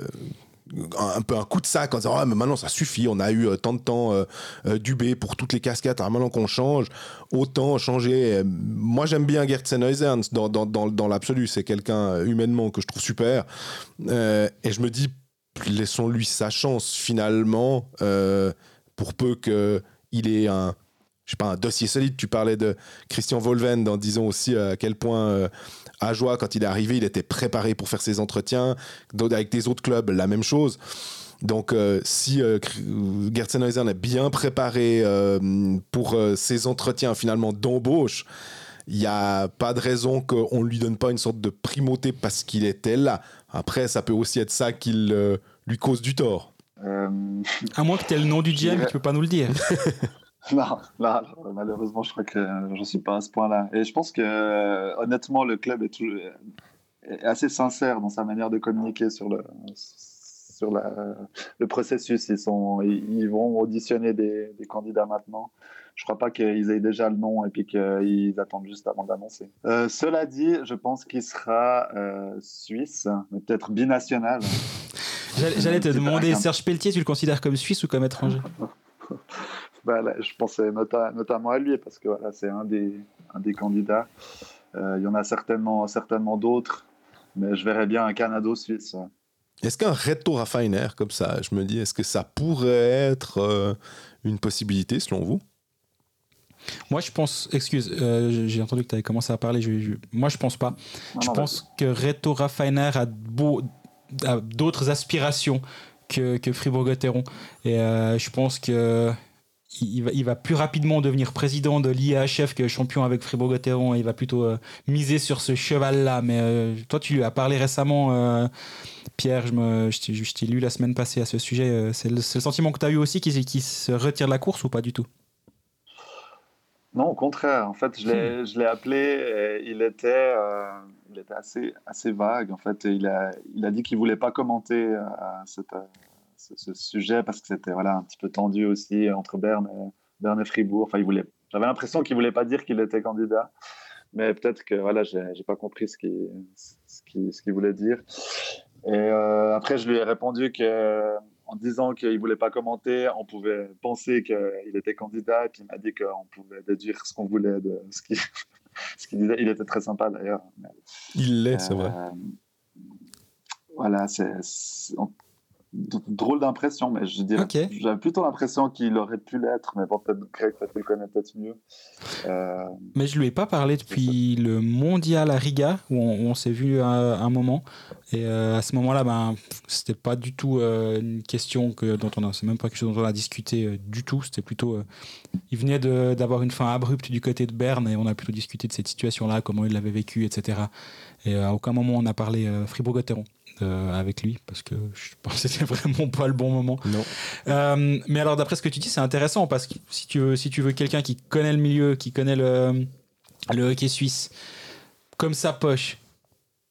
un peu un coup de sac en disant ah, mais maintenant ça suffit on a eu euh, tant de temps euh, euh, Dubé pour toutes les casquettes alors maintenant qu'on change autant changer. Moi j'aime bien Gert dans, dans, dans, dans l'absolu c'est quelqu'un humainement que je trouve super. Et je me dis laissons-lui sa chance finalement pour peu qu'il ait un je sais pas un dossier solide tu parlais de Christian Volven en disant aussi à quel point à Joie, quand il est arrivé, il était préparé pour faire ses entretiens. Avec des autres clubs, la même chose. Donc, euh, si euh, est bien préparé euh, pour euh, ses entretiens finalement d'embauche, il n'y a pas de raison qu'on ne lui donne pas une sorte de primauté parce qu'il était là. Après, ça peut aussi être ça qui lui cause du tort. À moins que tu aies le nom du GM, tu ne peux pas nous le dire. (laughs) Non, malheureusement, je crois que j'en suis pas à ce point-là. Et je pense que, honnêtement, le club est, assez sincère dans sa manière de communiquer sur le, sur le processus. Ils, sont, ils vont auditionner des, candidats maintenant. Je crois pas qu'ils aient déjà le nom et puis qu'ils attendent juste avant d'annoncer. Euh, cela dit, je pense qu'il sera euh, suisse, mais peut-être binational. (laughs) J'allais te demander, Serge Pelletier, tu le considères comme suisse ou comme étranger? (laughs) Bah, je pensais notamment à lui parce que voilà, c'est un des, un des candidats. Euh, il y en a certainement, certainement d'autres, mais je verrais bien un Canado-Suisse. Est-ce qu'un retour à Feiner comme ça, je me dis, est-ce que ça pourrait être euh, une possibilité selon vous? Moi, je pense, excuse, euh, j'ai entendu que tu avais commencé à parler. Je, moi, je pense pas. je pense que Reto Raffiner a, a d'autres aspirations que, que Fribourg-Gotteron. Et euh, je pense que il va, il va, plus rapidement devenir président de l'IAHF que champion avec Fribourg-Gotteron. Il va plutôt euh, miser sur ce cheval-là. Mais toi, tu lui as parlé récemment, Pierre. Je, me, je t'ai lu la semaine passée à ce sujet. C'est le, le, sentiment que tu as eu aussi qu'il qui se retire de la course ou pas du tout? Non, au contraire. En fait, je l'ai, hmm. je l'ai appelé. Et il était, euh, il était assez, assez vague. En fait, il a, il a dit qu'il voulait pas commenter euh, cette, euh, ce, sujet parce que c'était voilà un petit peu tendu aussi entre Berne et, Berne et Fribourg. Enfin, il voulait. J'avais l'impression qu'il voulait pas dire qu'il était candidat, mais peut-être que voilà, j'ai, j'ai pas compris ce qu'il, ce qu'il, ce qu'il voulait dire. Et après, je lui ai répondu que en disant qu'il ne voulait pas commenter, on pouvait penser qu'il était candidat, et puis il m'a dit qu'on pouvait déduire ce qu'on voulait de ce qu'il (laughs) disait. Il était très sympa d'ailleurs. Il l'est, c'est vrai. Euh, voilà, c'est drôle d'impression, mais je dirais, j'avais plutôt l'impression qu'il aurait pu l'être, mais bon, peut-être Greg, peut-être le connaît peut-être mieux. Euh... Mais je lui ai pas parlé depuis le mondial à Riga, où on, s'est vu à, un moment. Et euh, à ce moment-là, ben, c'était pas du tout euh, une question que, dont on a, c'est même pas quelque chose dont on a discuté du tout. C'était plutôt, il venait d'avoir une fin abrupte du côté de Berne et on a plutôt discuté de cette situation-là, comment il l'avait vécu, etc. Et à aucun moment on a parlé Fribourg-Gotteron. Euh, avec lui parce que je pense que c'était (laughs) vraiment pas le bon moment. Non. Euh, mais alors d'après ce que tu dis, c'est intéressant parce que si tu veux, si tu veux quelqu'un qui connaît le milieu, qui connaît le, le hockey suisse comme sa poche,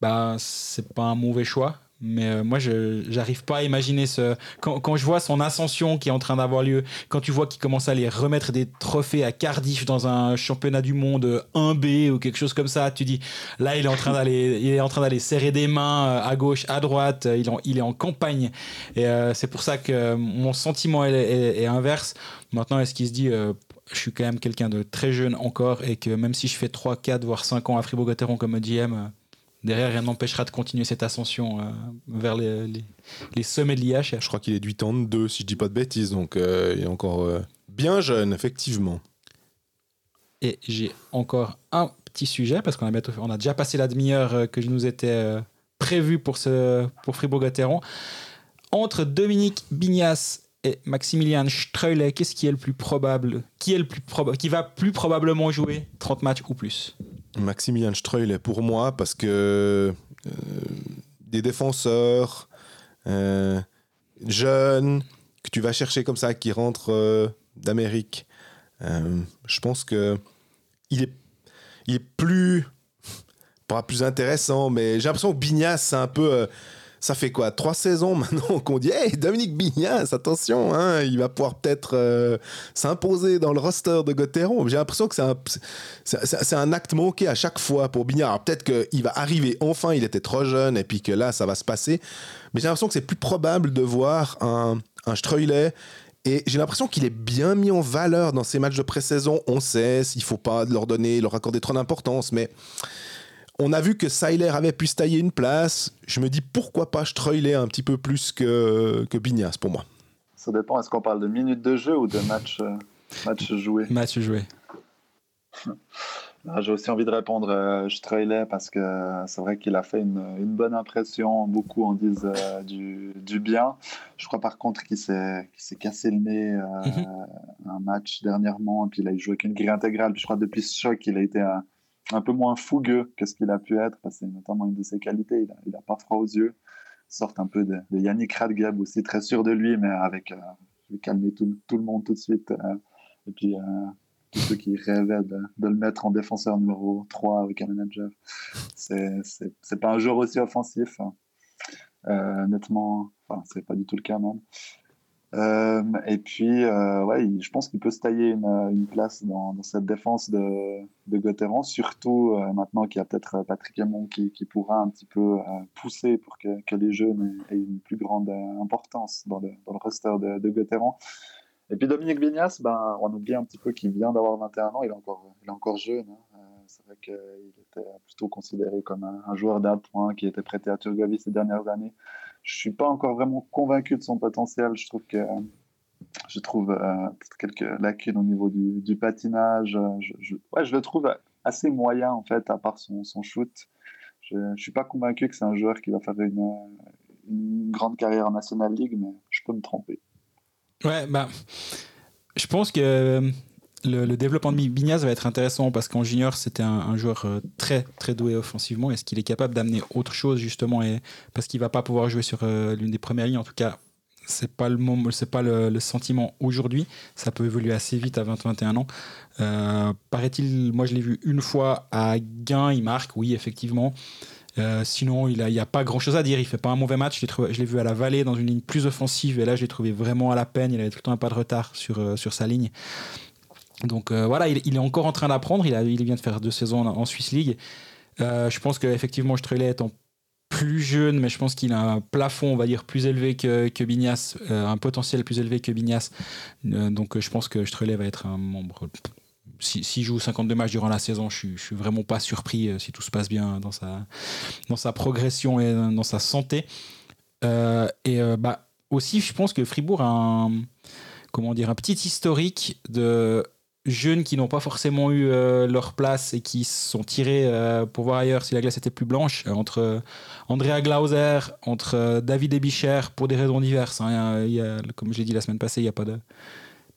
bah c'est pas un mauvais choix. Mais euh, moi, je j'arrive pas à imaginer ce. Quand, quand, je vois son ascension qui est en train d'avoir lieu, quand tu vois qu'il commence à aller remettre des trophées à Cardiff dans un championnat du monde 1B ou quelque chose comme ça, tu dis là, il est en train d'aller, il est en train d'aller serrer des mains euh, à gauche, à droite. Il, il est en campagne. Et euh, c'est pour ça que mon sentiment est, inverse. Maintenant, est-ce qu'il se dit je suis quand même quelqu'un de très jeune encore et que même si je fais 3, 4, voire 5 ans à Fribourg-Gotteron comme GM, derrière, rien n'empêchera de continuer cette ascension euh, vers les, les, sommets de l'IH. Je crois qu'il est de 8 ans de 2, si je dis pas de bêtises, donc euh, il est encore euh, bien jeune, effectivement. Et j'ai encore un petit sujet, parce qu'on a, on a déjà passé la demi-heure que je nous étais prévu pour, ce, pour Fribourg-Gotteron. Entre Dominique Bignas et Maximilian Streulet, qu'est-ce qui est le plus probable qui, est le plus qui va plus probablement jouer 30 matchs ou plus? Maximilian Streulet pour moi parce que euh, des défenseurs euh, jeunes que tu vas chercher comme ça qui rentrent euh, d'Amérique, je pense que il est, il est plus pas plus intéressant, mais j'ai l'impression que Bignas c'est un peu ça fait quoi Trois saisons maintenant (laughs) qu'on dit Hey, Dominique Bignas, attention, hein, il va pouvoir peut-être euh, s'imposer dans le roster de Gauthieron. J'ai l'impression que c'est un, acte manqué à chaque fois pour Bignas. peut-être qu'il va arriver enfin, il était trop jeune, et puis que là, ça va se passer. Mais j'ai l'impression que c'est plus probable de voir un, un Streulet et j'ai l'impression qu'il est bien mis en valeur dans ces matchs de pré-saison. On sait, s'il faut pas leur donner, leur accorder trop d'importance, mais on a vu que Seiler avait pu se tailler une place. Je me dis pourquoi pas Streuler un petit peu plus que, que Bignas pour moi. Ça dépend, est-ce qu'on parle de minutes de jeu ou de matchs euh, match joués? Match joué. Ah, j'ai aussi envie de répondre euh, parce que c'est vrai qu'il a fait une, bonne impression. Beaucoup en disent euh, du, bien. Je crois par contre qu'il s'est, cassé le nez euh, mhm. un match dernièrement. Et puis il a joué qu'une grille intégrale. je crois depuis ce choc, il a été un, un peu moins fougueux que ce qu'il a pu être, c'est notamment une de ses qualités. Il a, pas froid aux yeux. Sorte un peu de, Yannick Radgeb aussi, très sûr de lui, mais avec. Euh, je vais calmer tout, le monde tout de suite. Euh, et puis, euh, tous ceux qui rêvaient de, le mettre en défenseur numéro 3 avec un manager. C'est pas un joueur aussi offensif. Hein. honnêtement, enfin, c'est pas du tout le cas même. Euh, et puis, euh, ouais, je pense qu'il peut se tailler une, place dans, cette défense de, de surtout euh, maintenant qu'il y a peut-être Patrick Hamon qui, pourra un petit peu pousser pour que, les jeunes aient, une plus grande importance dans le, roster de, de. Et puis Dominique Vignas, ben, on oublie un petit peu qu'il vient d'avoir 21 ans, il est encore, il est encore jeune. Hein. C'est vrai qu'il était plutôt considéré comme un, un joueur d'appoint qui était prêté à Turgovie ces dernières années je suis pas encore vraiment convaincu de son potentiel. Je trouve je trouve quelques lacunes au niveau du, patinage. Je, ouais, je le trouve assez moyen en fait, à part son, shoot. Je ne suis pas convaincu que c'est un joueur qui va faire une, une, grande carrière en National League, mais je peux me tromper. Ouais, bah, je pense que le, développement de Bignaz va être intéressant parce qu'en junior, c'était un, joueur euh, très très doué offensivement. Est-ce qu'il est capable d'amener autre chose justement et Parce qu'il va pas pouvoir jouer sur euh, l'une des premières lignes, en tout cas, c'est pas le c'est pas le, sentiment aujourd'hui. Ça peut évoluer assez vite à 20-21 ans. Euh, paraît-il, moi je l'ai vu une fois à Gain, il marque, oui effectivement. sinon, il n'y a, a, pas grand chose à dire. Il fait pas un mauvais match. Je l'ai vu à la Vallée dans une ligne plus offensive et là, je l'ai trouvé vraiment à la peine. Il avait tout le temps un pas de retard sur, sur sa ligne. Donc euh, voilà, il, est encore en train d'apprendre. Il, il, vient de faire deux saisons en, Swiss League. Euh, je pense qu'effectivement, Strelay étant plus jeune, mais je pense qu'il a un plafond, on va dire, plus élevé que, que Bignas, euh, un potentiel plus élevé que Bignas. donc je pense que Strelay va être un membre. S'il si, joue 52 matchs durant la saison, je suis, suis vraiment pas surpris si tout se passe bien dans sa, dans sa progression et dans sa santé. et bah, aussi, je pense que Fribourg a un, comment dire, un petit historique de jeunes qui n'ont pas forcément eu euh, leur place et qui sont tirés euh, pour voir ailleurs si la glace était plus blanche, euh, entre Andrea Glauser, entre David Ebicher, pour des raisons diverses. Hein. Comme je l'ai dit la semaine passée, il n'y a pas de...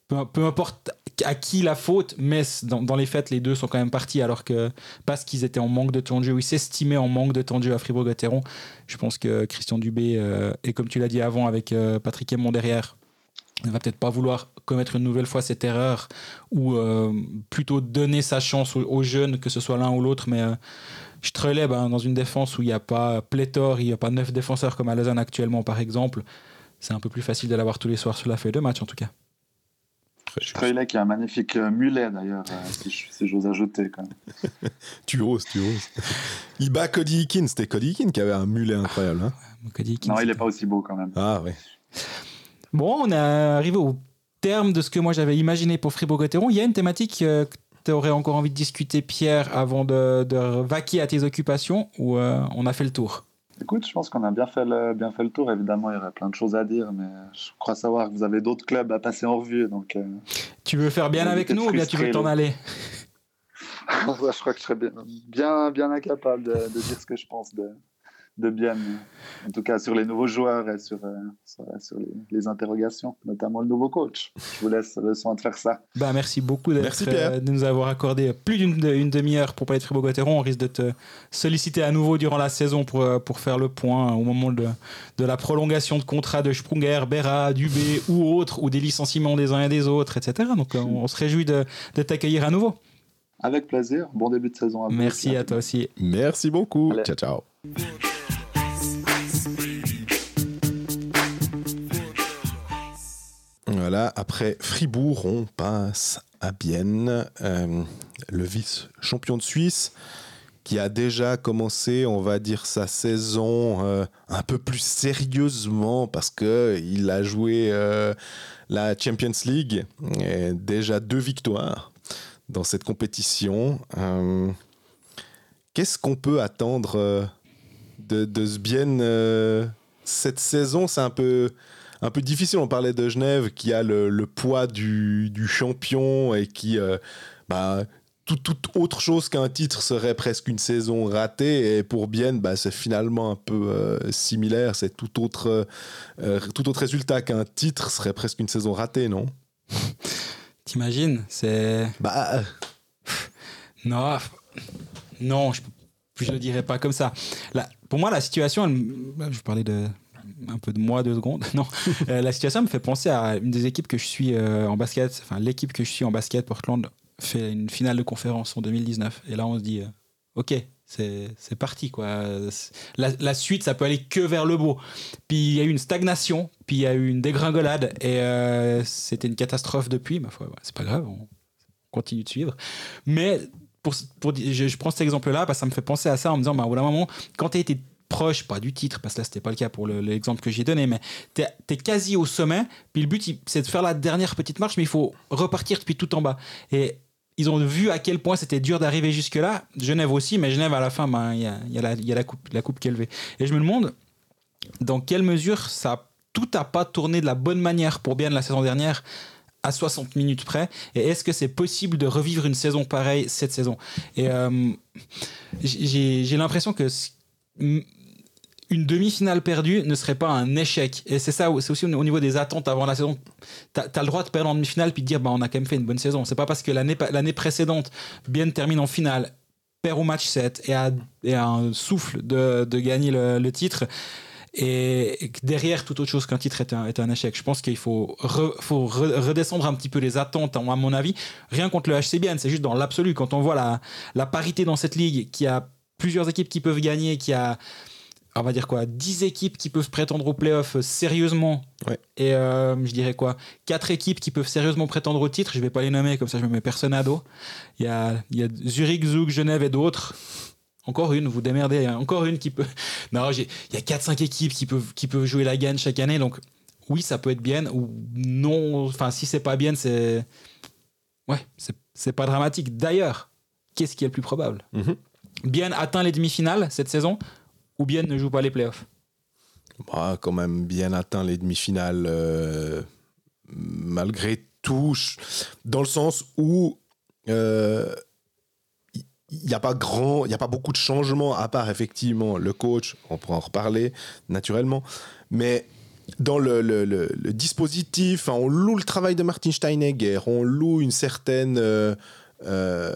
Peu, importe à qui la faute, mais dans, les faits, les deux sont quand même partis, alors que parce qu'ils étaient en manque de temps de jeu, ou ils s'estimaient en manque de temps de jeu à Fribourg-Gotteron, je pense que Christian Dubé, et comme tu l'as dit avant avec Patrick Aymon derrière, ne va peut-être pas vouloir commettre une nouvelle fois cette erreur ou euh, plutôt donner sa chance aux, jeunes, que ce soit l'un ou l'autre. Mais euh, je Streleb, ben, dans une défense où il n'y a pas pléthore, il n'y a pas neuf défenseurs comme à Lausanne actuellement, par exemple, c'est un peu plus facile de l'avoir tous les soirs sur la feuille de match en tout cas. Streleb qui a un magnifique euh, mulet d'ailleurs, si, j'ose ajouter. Quand même. (laughs) tu oses, tu oses. Il bat Cody Eakin, c'était Cody Eakin qui avait un mulet incroyable. Hein non, il n'est pas aussi beau quand même. Ah ouais. Bon, on est arrivé au terme de ce que moi j'avais imaginé pour Fribourg-Gotteron. Il y a une thématique euh, que tu aurais encore envie de discuter, Pierre, avant de, vaquer à tes occupations, ou euh, on a fait le tour? Écoute, je pense qu'on a bien fait, le, bien fait le tour. Évidemment, il y aurait plein de choses à dire, mais je crois savoir que vous avez d'autres clubs à passer en revue. Donc, euh, tu veux faire bien avec nous ou bien tu veux t'en aller? (laughs) Je crois que je serais bien, bien, incapable de, de, dire ce que je pense de, de bien, en tout cas sur les nouveaux joueurs et sur, euh, sur, les, interrogations, notamment le nouveau coach. Je vous laisse le soin de faire ça. Bah, merci beaucoup euh, de nous avoir accordé plus d'une demi-heure pour parler de Fribourg-Gotteron. On risque de te solliciter à nouveau durant la saison pour, euh, pour faire le point au moment de, de la prolongation de contrat de Sprunger, Berra, Dubé ou autres, ou des licenciements des uns et des autres, etc. Donc on, se réjouit de, de t'accueillir à nouveau. Avec plaisir. Bon début de saison à vous. Merci à toi aussi. Merci beaucoup. Ciao, ciao. Voilà, après Fribourg, on passe à Bienne, euh, le vice-champion de Suisse, qui a déjà commencé, on va dire, sa saison euh, un peu plus sérieusement parce qu'il a joué euh, la Champions League, déjà deux victoires dans cette compétition. Qu'est-ce qu'on peut attendre de, de ce cette saison? C'est un peu un peu difficile. On parlait de Genève qui a le, poids du, champion et qui, euh, bah, toute autre chose qu'un titre serait presque une saison ratée. Et pour Bienne, bah, c'est finalement un peu euh, similaire. C'est tout autre, euh, tout autre résultat qu'un titre serait presque une saison ratée, non? T'imagines C'est. Bah. Non, non, je, je le dirais pas comme ça. pour moi, la situation, je parlais de, un peu de moi deux secondes. (laughs) Non, euh, la situation me fait penser à une des équipes que je suis euh, en basket. Enfin, l'équipe que je suis en basket, Portland, fait une finale de conférence en 2019. Et là, on se dit, euh, ok, c'est parti quoi. La, suite, ça peut aller que vers le beau. Puis il y a eu une stagnation, puis il y a eu une dégringolade, et c'était une catastrophe depuis. Ma foi, c'est pas grave, on continue de suivre. Mais pour, je, prends cet exemple-là parce que ça me fait penser à ça en me disant, bah, au bout d'un moment, quand tu as été proche, pas du titre, parce que là, c'était pas le cas pour l'exemple que j'ai donné, mais tu es, quasi au sommet. Puis le but, c'est de faire la dernière petite marche, mais il faut repartir depuis tout en bas. Et ils ont vu à quel point c'était dur d'arriver jusque-là. Genève aussi, mais Genève, à la fin, ben, il y, a, y, a la, y a la coupe, la coupe qu'elle Et je me demande dans quelle mesure ça tout n'a pas tourné de la bonne manière pour bien la saison dernière à 60 minutes près Et est-ce que c'est possible de revivre une saison pareille cette saison? Et euh, j'ai l'impression que une demi-finale perdue ne serait pas un échec. Et c'est ça, c'est aussi au niveau des attentes avant la saison. Tu as, le droit de perdre en demi-finale puis de dire bah, on a quand même fait une bonne saison. C'est pas parce que l'année précédente, bien termine en finale, perd au match 7 et a, et un souffle de, de gagner le, titre. Et, derrière, toute autre chose qu'un titre est un, est un, échec. Je pense qu'il faut, faut redescendre un petit peu les attentes, à mon avis. Rien contre le HCBN, c'est juste dans l'absolu. Quand on voit la, la parité dans cette ligue, qui a plusieurs équipes qui peuvent gagner, qui a on va dire quoi, 10 équipes qui peuvent prétendre au playoff euh, sérieusement. Et euh, je dirais quoi, 4 équipes qui peuvent sérieusement prétendre au titre. Je vais pas les nommer, comme ça je me mets personne à dos. Il y a, il y a Zurich, Zug, Genève et d'autres. Encore une, vous démerdez. Encore une qui peut. (laughs) Non, il y a 4-5 équipes qui peuvent, qui peuvent jouer la gagne chaque année. Donc, oui, ça peut être bien. Ou non. Enfin, si c'est pas bien, c'est. Ouais, c'est pas dramatique. D'ailleurs, qu'est-ce qui est le plus probable? Mm-hmm. Bien atteint les demi-finales cette saison? Ou bien ne joue pas les playoffs? Bah, Quand même bien atteint les demi-finales euh, malgré tout, dans le sens où il euh, n'y a pas a pas beaucoup de changements à part effectivement le coach, on pourra en reparler naturellement, mais dans le, le, le, dispositif, on loue le travail de Martin Steinegger, on loue une certaine euh, euh,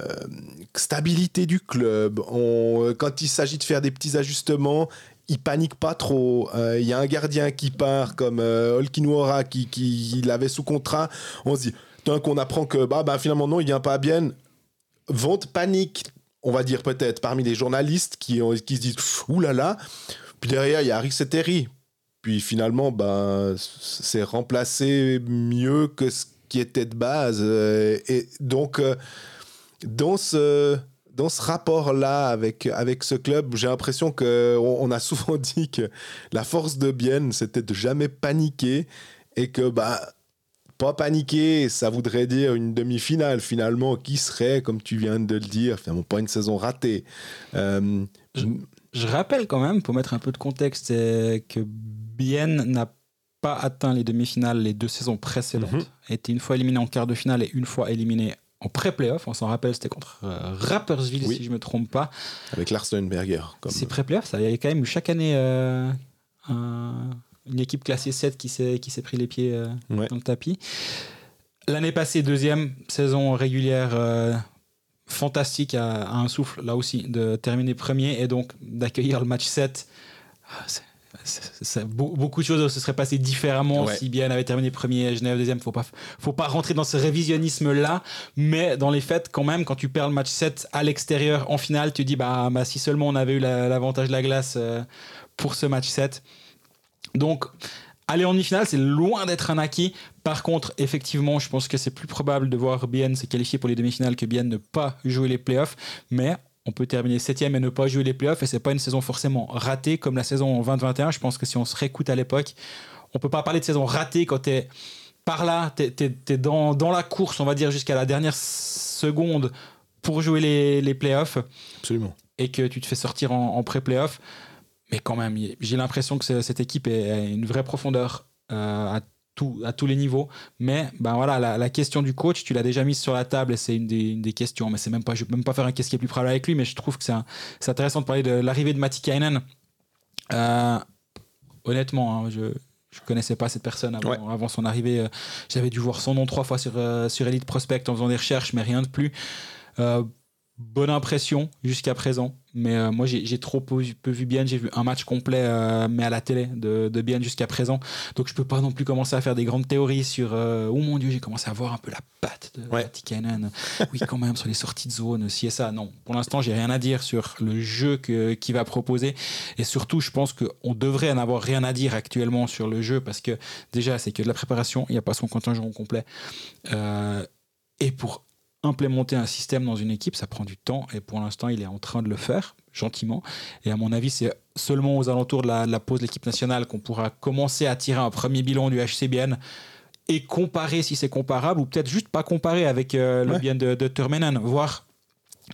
stabilité du club. On, quand il s'agit de faire des petits ajustements, il panique pas trop. Euh, il y a un gardien qui part comme euh, qui, qui l'avait sous contrat. On se dit, tant qu'on apprend que bah, bah, finalement non, il vient pas à bien. Vente panique, on va dire peut-être, parmi les journalistes qui, qui se disent là. Puis derrière, il y a Harry Seteri. Puis finalement, bah, c'est remplacé mieux que ce qui était de base. et donc dans ce, dans ce rapport-là avec, avec ce club, j'ai l'impression qu'on on a souvent (laughs) dit que la force de Bienne, c'était de jamais paniquer et que, bah, pas paniquer, ça voudrait dire une demi-finale finalement qui serait, comme tu viens de le dire, finalement pas une saison ratée. Euh, je, rappelle quand même, pour mettre un peu de contexte, que Bienne n'a pas atteint les demi-finales les deux saisons précédentes. Mm A été une fois éliminé en quart de finale et une fois éliminé en pré-playoff, on s'en rappelle, c'était contre euh, Rappersville, si je ne me trompe pas. Avec Larsenberger. C'est pré-playoff, ça. Il y avait quand même chaque année euh, une équipe classée 7 qui s'est, qui s'est pris les pieds euh, dans le tapis. L'année passée, deuxième saison régulière fantastique à, un souffle, là aussi, de terminer premier et donc d'accueillir le match 7 beaucoup de choses se seraient passées différemment si bien avait terminé premier, Genève deuxième. Faut pas, faut pas rentrer dans ce révisionnisme là, mais dans les faits, quand même, quand tu perds le match 7 à l'extérieur en finale, tu dis bah, bah, si seulement on avait eu l'avantage de la glace euh, pour ce match 7. Donc aller en demi-finale, c'est loin d'être un acquis. Par contre, effectivement, je pense que c'est plus probable de voir Bien se qualifier pour les demi-finales que Bien ne pas jouer les playoffs. Mais on peut terminer septième et ne pas jouer les playoffs et c'est pas une saison forcément ratée comme la saison 2021. Je pense que si on se réécoute à l'époque, on peut pas parler de saison ratée quand tu es par là, tu es, dans, la course, on va dire, jusqu'à la dernière seconde pour jouer les, les playoffs. Absolument. Et que tu te fais sortir en, pré-playoff. Mais quand même, j'ai l'impression que cette équipe a une vraie profondeur euh, à à tous les niveaux. Mais ben voilà, la, question du coach, tu l'as déjà mise sur la table et c'est une des, questions. Mais c'est même pas, je ne peux même pas faire un qu'est-ce qui est plus probable avec lui, mais je trouve que c'est intéressant de parler de l'arrivée de Matti Kainen. Euh, honnêtement, hein, je ne connaissais pas cette personne avant, son arrivée. Euh, j'avais dû voir son nom trois fois sur, euh, sur Elite Prospect en faisant des recherches, mais rien de plus bonne impression jusqu'à présent. Mais euh, moi, j'ai trop peu, vu Bien. J'ai vu un match complet, euh, mais à la télé, de, de Bien jusqu'à présent. Donc, je peux pas non plus commencer à faire des grandes théories sur. Euh, oh mon Dieu, j'ai commencé à voir un peu la patte de ouais. oui, quand même, sur les sorties de zone, si et ça. Non, pour l'instant, j'ai rien à dire sur le jeu qu'il va proposer. Et surtout, je pense qu'on devrait en avoir rien à dire actuellement sur le jeu parce que déjà, c'est que de la préparation. Il n'y a pas son contingent complet. et pour implémenter un système dans une équipe, ça prend du temps et pour l'instant, il est en train de le faire gentiment. Et à mon avis, c'est seulement aux alentours de la, pause de l'équipe nationale qu'on pourra commencer à tirer un premier bilan du HCBN et comparer si c'est comparable ou peut-être juste pas comparer avec euh, le bien de, de voir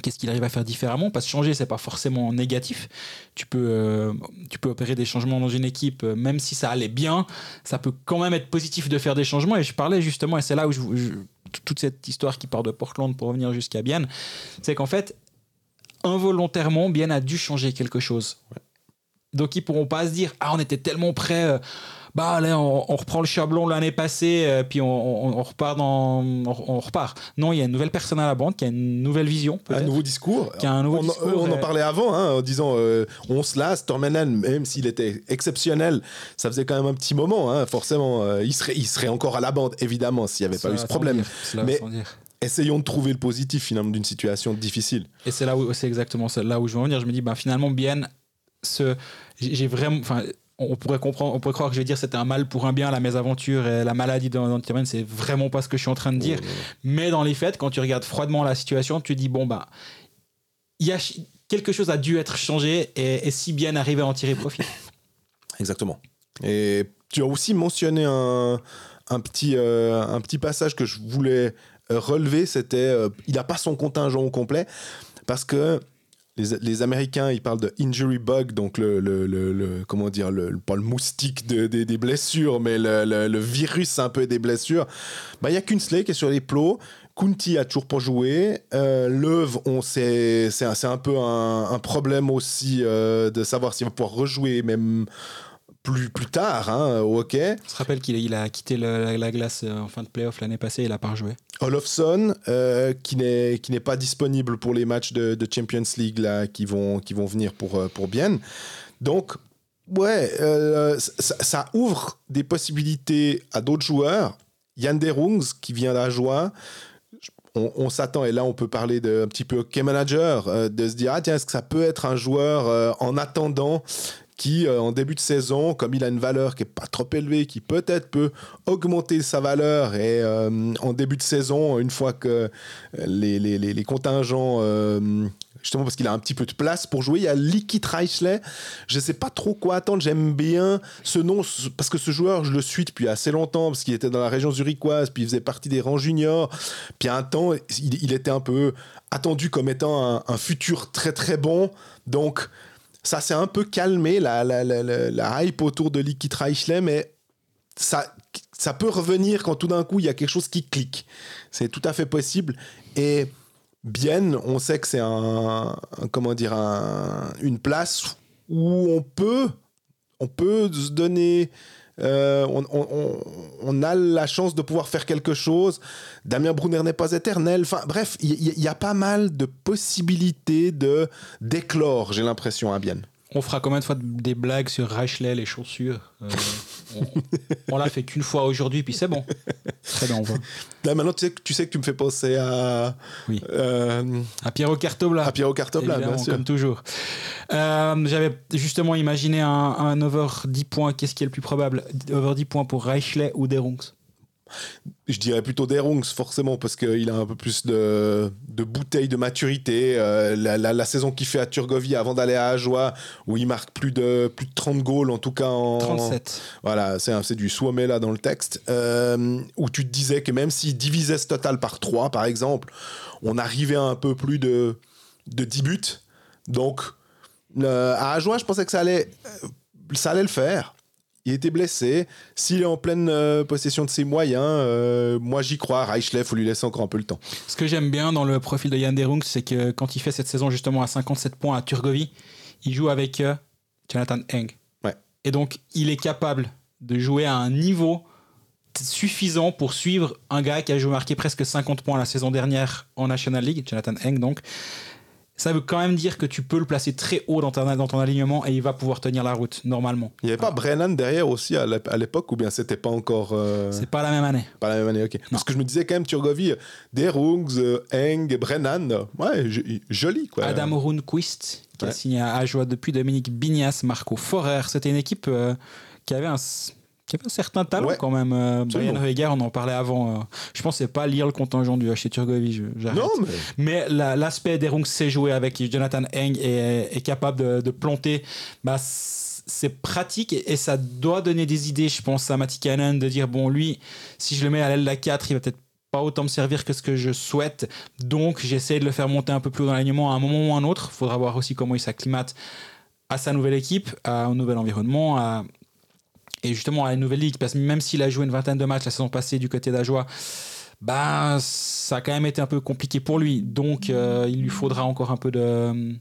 Qu'est-ce qu'il arrive à faire différemment Parce que changer, c'est pas forcément négatif. Tu peux, euh, tu peux opérer des changements dans une équipe, euh, même si ça allait bien, ça peut quand même être positif de faire des changements. Et je parlais justement, et c'est là où je, je- toute cette histoire qui part de Portland pour revenir jusqu'à Bien, c'est qu'en fait, involontairement, Bien a dû changer quelque chose. Donc ils pourront pas se dire ah on était tellement prêt euh, bah là on, on reprend le chablon l'année passée euh, puis on, on- on repart dans on, repart non il y a une nouvelle personne à la bande qui a une nouvelle vision Un nouveau discours. Qui a un nouveau on, discours, on en et- parlait avant, hein, en disant euh, on se lasse. Tormenan, même s'il était exceptionnel, ça faisait quand même un petit moment. hein, forcément, euh, il, serait, il serait encore à la bande, évidemment, s'il n'y avait pas eu ce problème. dire, Mais-. Essayons de trouver le positif finalement d'une situation difficile. Et c'est là où c'est exactement là où je veux en venir. Je me dis, bah, finalement, bien, ce, j'ai j'ai vraiment, enfin, on pourrait comprendre, on pourrait croire que je vais dire c'était un mal pour un bien, la mésaventure et la maladie dans, terrain, c'est vraiment pas ce que je suis en train de dire. Mais dans les faits, quand tu regardes froidement la situation, tu dis bon bah, il y a quelque chose a dû être changé et, et si bien arriver à en tirer profit. (laughs) Exactement. Et tu as aussi mentionné un, un petit, euh, un petit passage que je voulais euh, relever, c'était euh, il n'a pas son contingent au complet parce que les, Américains, ils parlent de injury bug, donc le, comment dire, le, pas le moustique de- des- blessures, mais le, virus un peu des blessures. Bah, il y a Kunsley qui est sur les plots. Kunti a toujours pas joué. Euh, on c'est un, un peu un, un problème aussi euh, de savoir s'il va pouvoir rejouer même plus, plus tard hein, au hockey. On se rappelle qu'il il a quitté le- la, la glace euh, en fin de playoff l'année passée, il a pas rejoué. Olofsson, euh, qui n'est pas disponible pour les matchs de, de Champions League là, qui, vont, qui vont venir pour, euh, pour Bienne. Donc, ouais, euh, ça, ça ouvre des possibilités à d'autres joueurs. Yann Derungs, qui vient d'Ajoie, on, on s'attend, et là on peut parler de un petit peu hockey manager, euh, de se dire, ah tiens, est-ce que ça peut être un joueur euh, en attendant qui, euh, en début de saison, comme il a une valeur qui est pas trop élevée, qui peut-être peut augmenter sa valeur, et euh, en début de saison, une fois que les, les, les, les contingents... euh, Justement parce qu'il a un petit peu de place pour jouer. Il y a Licky Reichlet. Je ne sais pas trop quoi attendre. J'aime bien ce nom ce- parce que ce joueur, je le suis depuis assez longtemps parce qu'il était dans la région zurichoise, puis il faisait partie des rangs juniors. Puis à un temps, il, il était un peu attendu comme étant un, un futur très très bon. Donc ça s'est un peu calmé, la, hype autour de Licky Reichlet, mais ça, peut revenir quand tout d'un coup il y a quelque chose qui clique. C'est tout à fait possible. Et bien, on sait que c'est un, comment dire, un- une place où on peut, on peut se donner. Euh, on, a la chance de pouvoir faire quelque chose. Damien Brunner n'est pas éternel. Bref, il y, a pas mal de possibilités de d'éclore, j'ai l'impression, à Bienne. On fera combien de fois des blagues sur Reichlet, les chaussures Euh, On, on l'a fait qu'une fois aujourd'hui, puis c'est bon. Très bien, on va. Là, maintenant, tu sais, que- tu sais que tu me fais penser à, Oui. euh, À Pierrot Cartobla. à Pierrot Cartobla, bien sûr. comme toujours. Euh, J'avais justement imaginé un, un over 10 points. Qu'est-ce qui est le plus probable? Over 10 points pour Reichlet ou Derungs Je dirais plutôt Derungs, forcément, parce qu'il a un peu plus de, de bouteilles de maturité. Euh, la, la- la saison qu'il fait à Turgovie avant d'aller à Ajoie, où il marque plus de, plus de 30 goals, en tout cas en. 37. Voilà, c'est du Suomet là dans le texte. euh, où tu te disais que même s'il divisait ce total par 3, par exemple, on arrivait à un peu plus de, de 10 buts. Donc, euh, à Ajoie, je pensais que ça allait, ça allait le faire. Il était blessé. S'il est en pleine euh, possession de ses moyens, euh, moi j'y crois. Reichlet, faut lui laisser encore un peu le temps. Ce que j'aime bien dans le profil de Yann Derungs, c'est que quand il fait cette saison justement à 57 points à Turgovie, il joue avec euh, Jonathan Eng. Ouais. Et donc, il est capable de jouer à un niveau suffisant pour suivre un gars qui a joué marqué presque 50 points la saison dernière en National League, Jonathan Eng donc. Ça veut quand même dire que tu peux le placer très haut dans, ta- dans ton alignement et il va pouvoir tenir la route normalement. Il n'y avait pas Brennan derrière aussi à l'ép- à l'époque, ou bien c'était pas encore. euh, C'est pas la même année. Pas la même année, ok. Parce que je me disais quand même, Turgovie, Derungs, euh, Eng, Brennan, ouais, joli quoi. Adam Runquist, qui a signé à Ajoie depuis Dominique Bignas, Marco Forer. C'était une équipe euh, qui, avait un, qui avait un certain talent Ouais. quand même. Euh. Brian on en parlait avant. euh, je pensais pas lire le contingent du HC Turgovie. Non, mais Mais la- l'aspect des Rungs sait jouer avec Jonathan Eng et est capable de, de planter. Bah, c'est pratique et, et ça doit donner des idées, je pense, à Matty Cannon de dire bon, lui, si je le mets à l'aile de la 4, il va peut-être pas autant me servir que ce que je souhaite. Donc, j'essaie de le faire monter un peu plus haut dans l'alignement à un moment ou à un autre. Il faudra voir aussi comment il s'acclimate à sa nouvelle équipe, à un nouvel environnement, à... et justement à la nouvelle ligue. Parce que même s'il a joué une vingtaine de matchs la saison passée du côté d'Ajoie, bah, ça a quand même été un peu compliqué pour lui. Donc, euh, il lui faudra encore un peu de,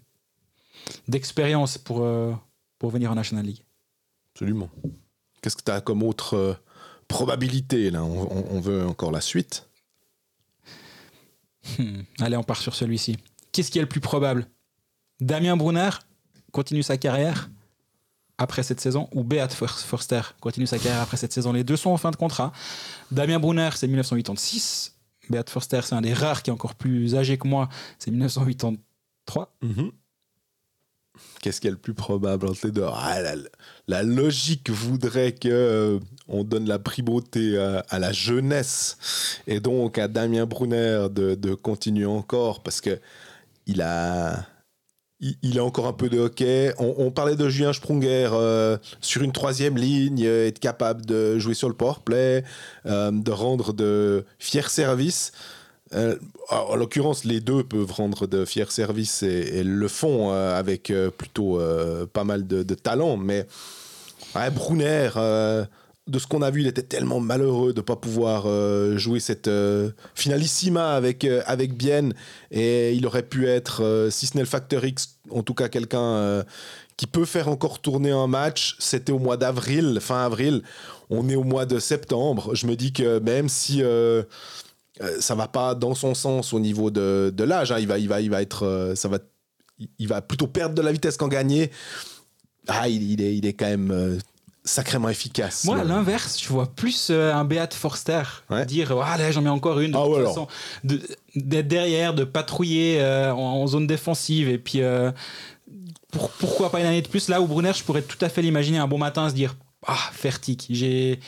d'expérience pour, euh, pour venir en National League. Absolument. Qu'est-ce que tu as comme autre euh, probabilité là? On, on- on veut encore la suite. Hmm. Allez, on part sur celui-ci. Qu'est-ce qui est le plus probable? Damien Brunner continue sa carrière? Après cette saison ou Beat For- Forster continue sa carrière après cette saison Les deux sont en fin de contrat. Damien Brunner, c'est 1986. Beat Forster, c'est un des rares qui est encore plus âgé que moi. C'est 1983. Qu'est-ce qui est le plus probable entre les Ah, la, la logique voudrait que euh, on donne la primauté à, à la jeunesse et donc à Damien Brunner de, de continuer encore parce que il a il, a encore un peu de hockey. On, parlait de Julien Sprunger euh, sur une troisième ligne, euh, être capable de jouer sur le powerplay, euh, de rendre de fiers services. En l'occurrence, les deux peuvent rendre de fiers services et, le font avec plutôt pas mal de, talent. Mais Brunner, de ce qu'on a vu, il était tellement malheureux de ne pas pouvoir jouer cette finalissima avec, avec. Et il aurait pu être, si ce n'est le facteur X, en tout cas quelqu'un euh, qui peut faire encore tourner un match. C'était au mois d'avril, fin avril. On est au mois de septembre. Je me dis que même si euh, euh, ça va pas dans son sens au niveau de, de l'âge, hein, il va, il va, il va être, euh, ça va, il- va plutôt perdre de la vitesse qu'en gagner. Ah, il, il est, il est quand même sacrément efficace. Moi, à l'inverse, je vois plus euh, un Beat Forster Ouais. dire Ah, là, j'en mets encore une. De Ah toute ouais, alors. façon, de- d'être derrière, de patrouiller euh, en, zone défensive. Et puis, euh, pour- pourquoi pas une année de plus? Là où Brunner, je pourrais tout à fait l'imaginer un bon matin se dire Ah, Fertig, j'ai.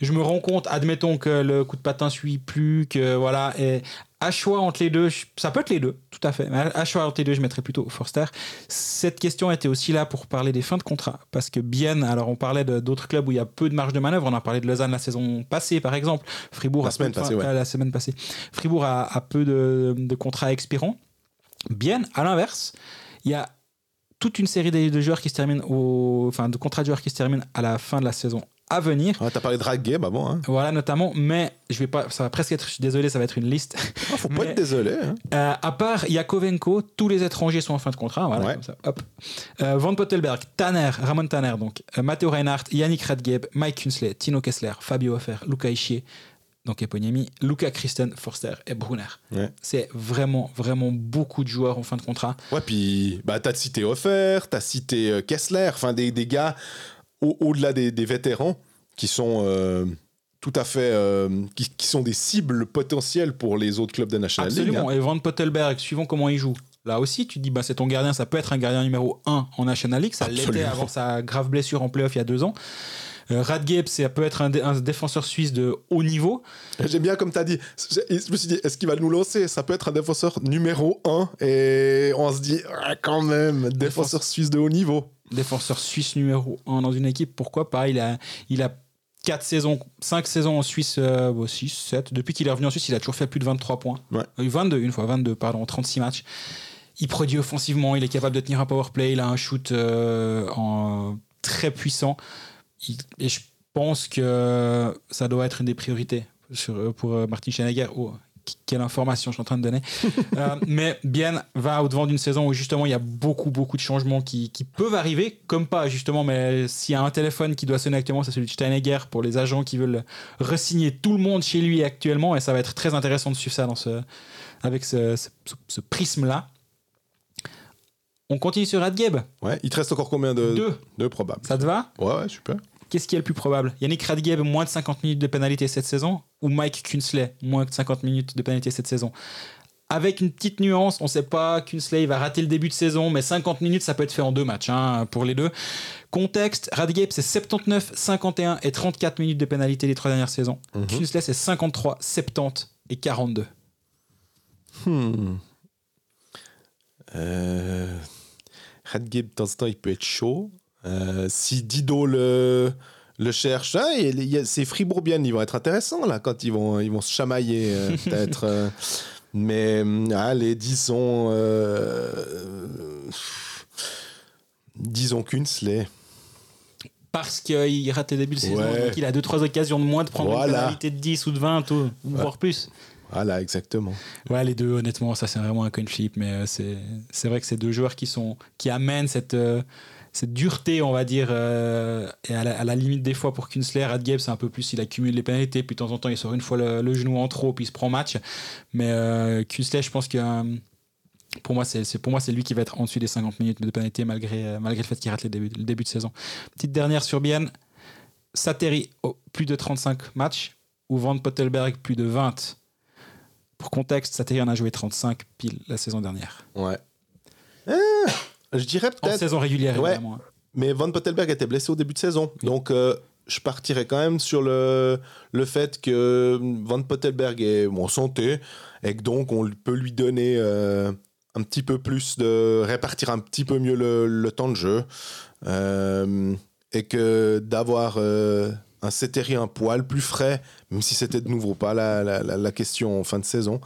Je me rends compte, admettons que le coup de patin suit plus, que voilà, et à choix entre les deux, ça peut être les deux, tout à fait. Mais à choix entre les deux, je mettrais plutôt Forster. Cette question était aussi là pour parler des fins de contrat, parce que bien, alors on parlait d'autres clubs où il y a peu de marge de manœuvre. On a parlé de Lausanne la saison passée, par exemple. Fribourg La a semaine ouais. euh, la semaine passée. Fribourg a, a peu de, de contrats expirants. Bien, à l'inverse, il y a toute une série de, de joueurs qui se terminent au, enfin, de contrats de joueurs qui se terminent à la fin de la saison à venir. Ah, T'as parlé de Game avant. Hein. Voilà, notamment, mais je vais pas, ça va presque être, je suis désolé, ça va être une liste. Ah, faut pas Mais- être désolé. hein. Euh, à part Yakovenko, tous les étrangers sont en fin de contrat. Voilà, Ouais. comme ça, hop. Euh, Van Pottelberg, Tanner, Ramon Tanner, donc, euh, Matteo Reinhardt, Yannick Radgeb, Mike Kunsley, Tino Kessler, Fabio Hofer, Luca Ischier, donc Eponyemi, Luca Christen, Forster et Brunner. Ouais. C'est vraiment, vraiment beaucoup de joueurs en fin de contrat. Ouais, puis bah, t'as cité Offer, t'as cité euh, Kessler, enfin des, des gars au- au-delà des, des vétérans qui sont euh, tout à fait, euh, qui, qui sont des cibles potentielles pour les autres clubs de National League. Absolument. hein. Et Van Pottelberg, suivant comment il joue. Là aussi, tu dis, bah, c'est ton gardien, ça peut être un gardien numéro 1 en National League. Ça l'était avant sa grave blessure en playoff il y a deux ans. Euh, Radgeb, ça peut être un, dé- un défenseur suisse de haut niveau. J'aime bien comme t'as dit. Je je me suis dit, est-ce qu'il va nous lancer? Ça peut être un défenseur numéro 1 et on se dit, ah, quand même, défenseur suisse de haut niveau. Défenseur suisse numéro 1 dans une équipe, pourquoi pas? Il a, il a 4 saisons, 5 saisons en Suisse, euh, bon, 6, 7. Depuis qu'il est revenu en Suisse, il a toujours fait plus de 23 points. Ouais. Euh, 22, une fois, 22, pardon, 36 matchs. Il produit offensivement, il est capable de tenir un power play, il a un shoot euh, en, très puissant. Il- et je pense que ça doit être une des priorités sur, pour euh, Martin Schneider. Oh, quelle information je suis en train de donner. (laughs) Euh, mais bien va au-devant d'une saison où justement il y a beaucoup, beaucoup de changements qui, qui peuvent arriver, comme pas justement, mais s'il y a un téléphone qui doit sonner actuellement, c'est celui de Steinegger pour les agents qui veulent resigner tout le monde chez lui actuellement. Et ça va être très intéressant de suivre ça dans ce, avec ce, ce- ce- ce prisme-là. On continue sur Radgeb. Ouais, il te reste encore combien de, Deux. Deux probables. Ça te va? Ouais, ouais, super. Qu'est-ce qui est le plus probable? Yannick Radgeb, moins de 50 minutes de pénalité cette saison Ou Mike Kunsley, moins de 50 minutes de pénalité cette saison? Avec une petite nuance, on ne sait pas, Kunsley va rater le début de saison, mais 50 minutes, ça peut être fait en deux matchs hein, pour les deux. Contexte, Radgeb, c'est 79, 51 et 34 minutes de pénalité les trois dernières saisons. Mhm. Kunsley, c'est 53, 70 et 42. Hmm. Euh... Radgeb, de temps en temps, il peut être chaud. Euh, si Dido le, le cherche. Ah, il y a- ces Fribourgiennes, ils vont être intéressants là quand ils vont, ils vont se chamailler euh, (laughs) peut-être. euh. mais hum, allez, disons, euh, disons qu'Unsley. Parce qu'il rate les débuts de saison, Ouais. donc il a 2-trois occasions de moins de prendre Voilà. une pénalité de 10 ou de 20, ou, ou voire plus. Voilà, exactement. Ouais, les deux, honnêtement, ça c'est vraiment un coin flip, mais euh, c'est c'est vrai que c'est deux joueurs qui, sont, qui amènent cette, euh, cette dureté, on va dire, euh, et à la, à la limite des fois pour Künstler, Radgeb, c'est un peu plus, il accumule les pénalités, puis de temps en temps il sort une fois le, le genou en trop, puis il se prend match. Mais euh, Künstler, je pense que euh, pour moi, c'est c'est- pour moi, c'est lui qui va être en dessus des 50 minutes de pénalité, malgré, euh, malgré le fait qu'il rate les débuts- le début de saison. Petite dernière sur Bien, Sateri, oh, plus de 35 matchs, ou Van Pottelberg, plus de 20. Pour contexte, Sateri en a joué 35 pile la saison dernière. Ouais. Ah, je dirais En peut-être. saison régulière, Ouais. évidemment. hein. Mais Van Pottelberg était blessé au début de saison. Oui. Donc, euh, je partirais quand même sur le, le fait que Van Pottelberg est en santé et que donc on peut lui donner euh, un petit peu plus de. répartir un petit peu mieux le, le temps de jeu. Euh, et que d'avoir un Ceteri un poil plus frais, même si c'était de nouveau pas la, la, la- la question en fin de saison.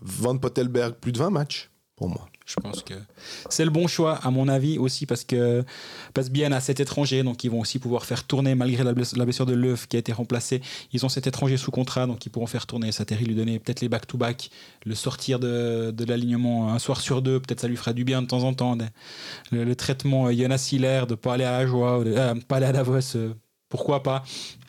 Van Pottelberg, plus de 20 matchs pour moi. Je pense que c'est le bon choix, à mon avis, aussi parce que passe bien à cet étranger, donc ils vont aussi pouvoir faire tourner, malgré la bless- la blessure de Leuf qui a été remplacée. Ils ont cet étranger sous contrat, donc ils pourront faire tourner Sateri, lui donner peut-être les back-to-back, le sortir de, l'alignement un soir sur deux, peut-être ça lui fera du bien de temps en temps. Le, traitement euh, Jonas Hiller, de pas aller à la joie, de, euh, pas aller à Davos, euh, pourquoi pas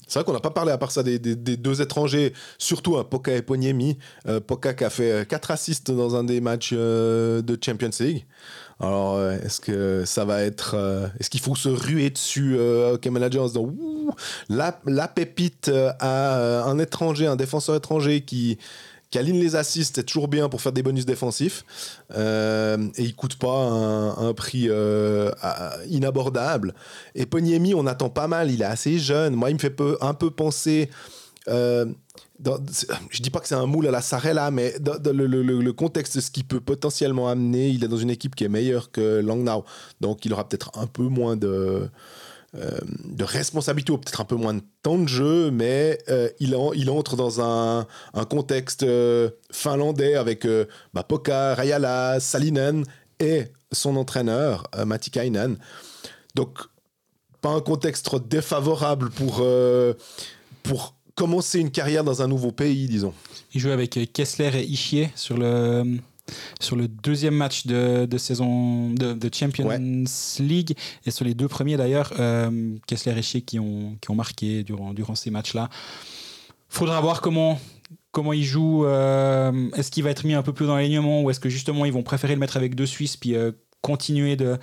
C'est vrai qu'on n'a pas parlé à part ça des, deux étrangers, surtout un Poca et Poniemi. Euh, Poca qui a fait 4 assists dans un des matchs euh, de Champions League. Alors, euh, est-ce que ça va être. euh, est-ce qu'il faut se ruer dessus, euh, Hockey Manager, en se disant Ouh, la, la pépite euh, à euh, un étranger, un défenseur étranger qui, qui aligne les assists, c'est toujours bien pour faire des bonus défensifs. Euh, et il coûte pas un, prix euh, inabordable. Et Poniemi, on attend pas mal, il est assez jeune. Moi, il me fait un peu penser. euh, dans- je dis pas que c'est un moule à la Sarella, mais le, le- contexte de ce qu'il peut potentiellement amener, il est dans une équipe qui est meilleure que Langnau. Donc il aura peut-être un peu moins de, de responsabilité ou peut-être un peu moins de temps de jeu, mais euh, il, en- il entre dans un, un contexte euh, finlandais avec euh, bah, Poka, Salinen et son entraîneur, euh, Matti Kainen. Donc, pas un contexte trop défavorable pour, euh, pour commencer une carrière dans un nouveau pays, disons. Il joue avec euh, Kessler et Ishier sur le, sur le deuxième match de, de saison de, de Champions League et sur les deux premiers d'ailleurs, euh, Kessler et Ishier qui ont, qui ont marqué durant, durant ces matchs-là. Faudra voir comment, comment il joue. euh, est-ce qu'il va être mis un peu plus dans l'alignement ou est-ce que justement ils vont préférer le mettre avec deux Suisses puis euh, continuer de.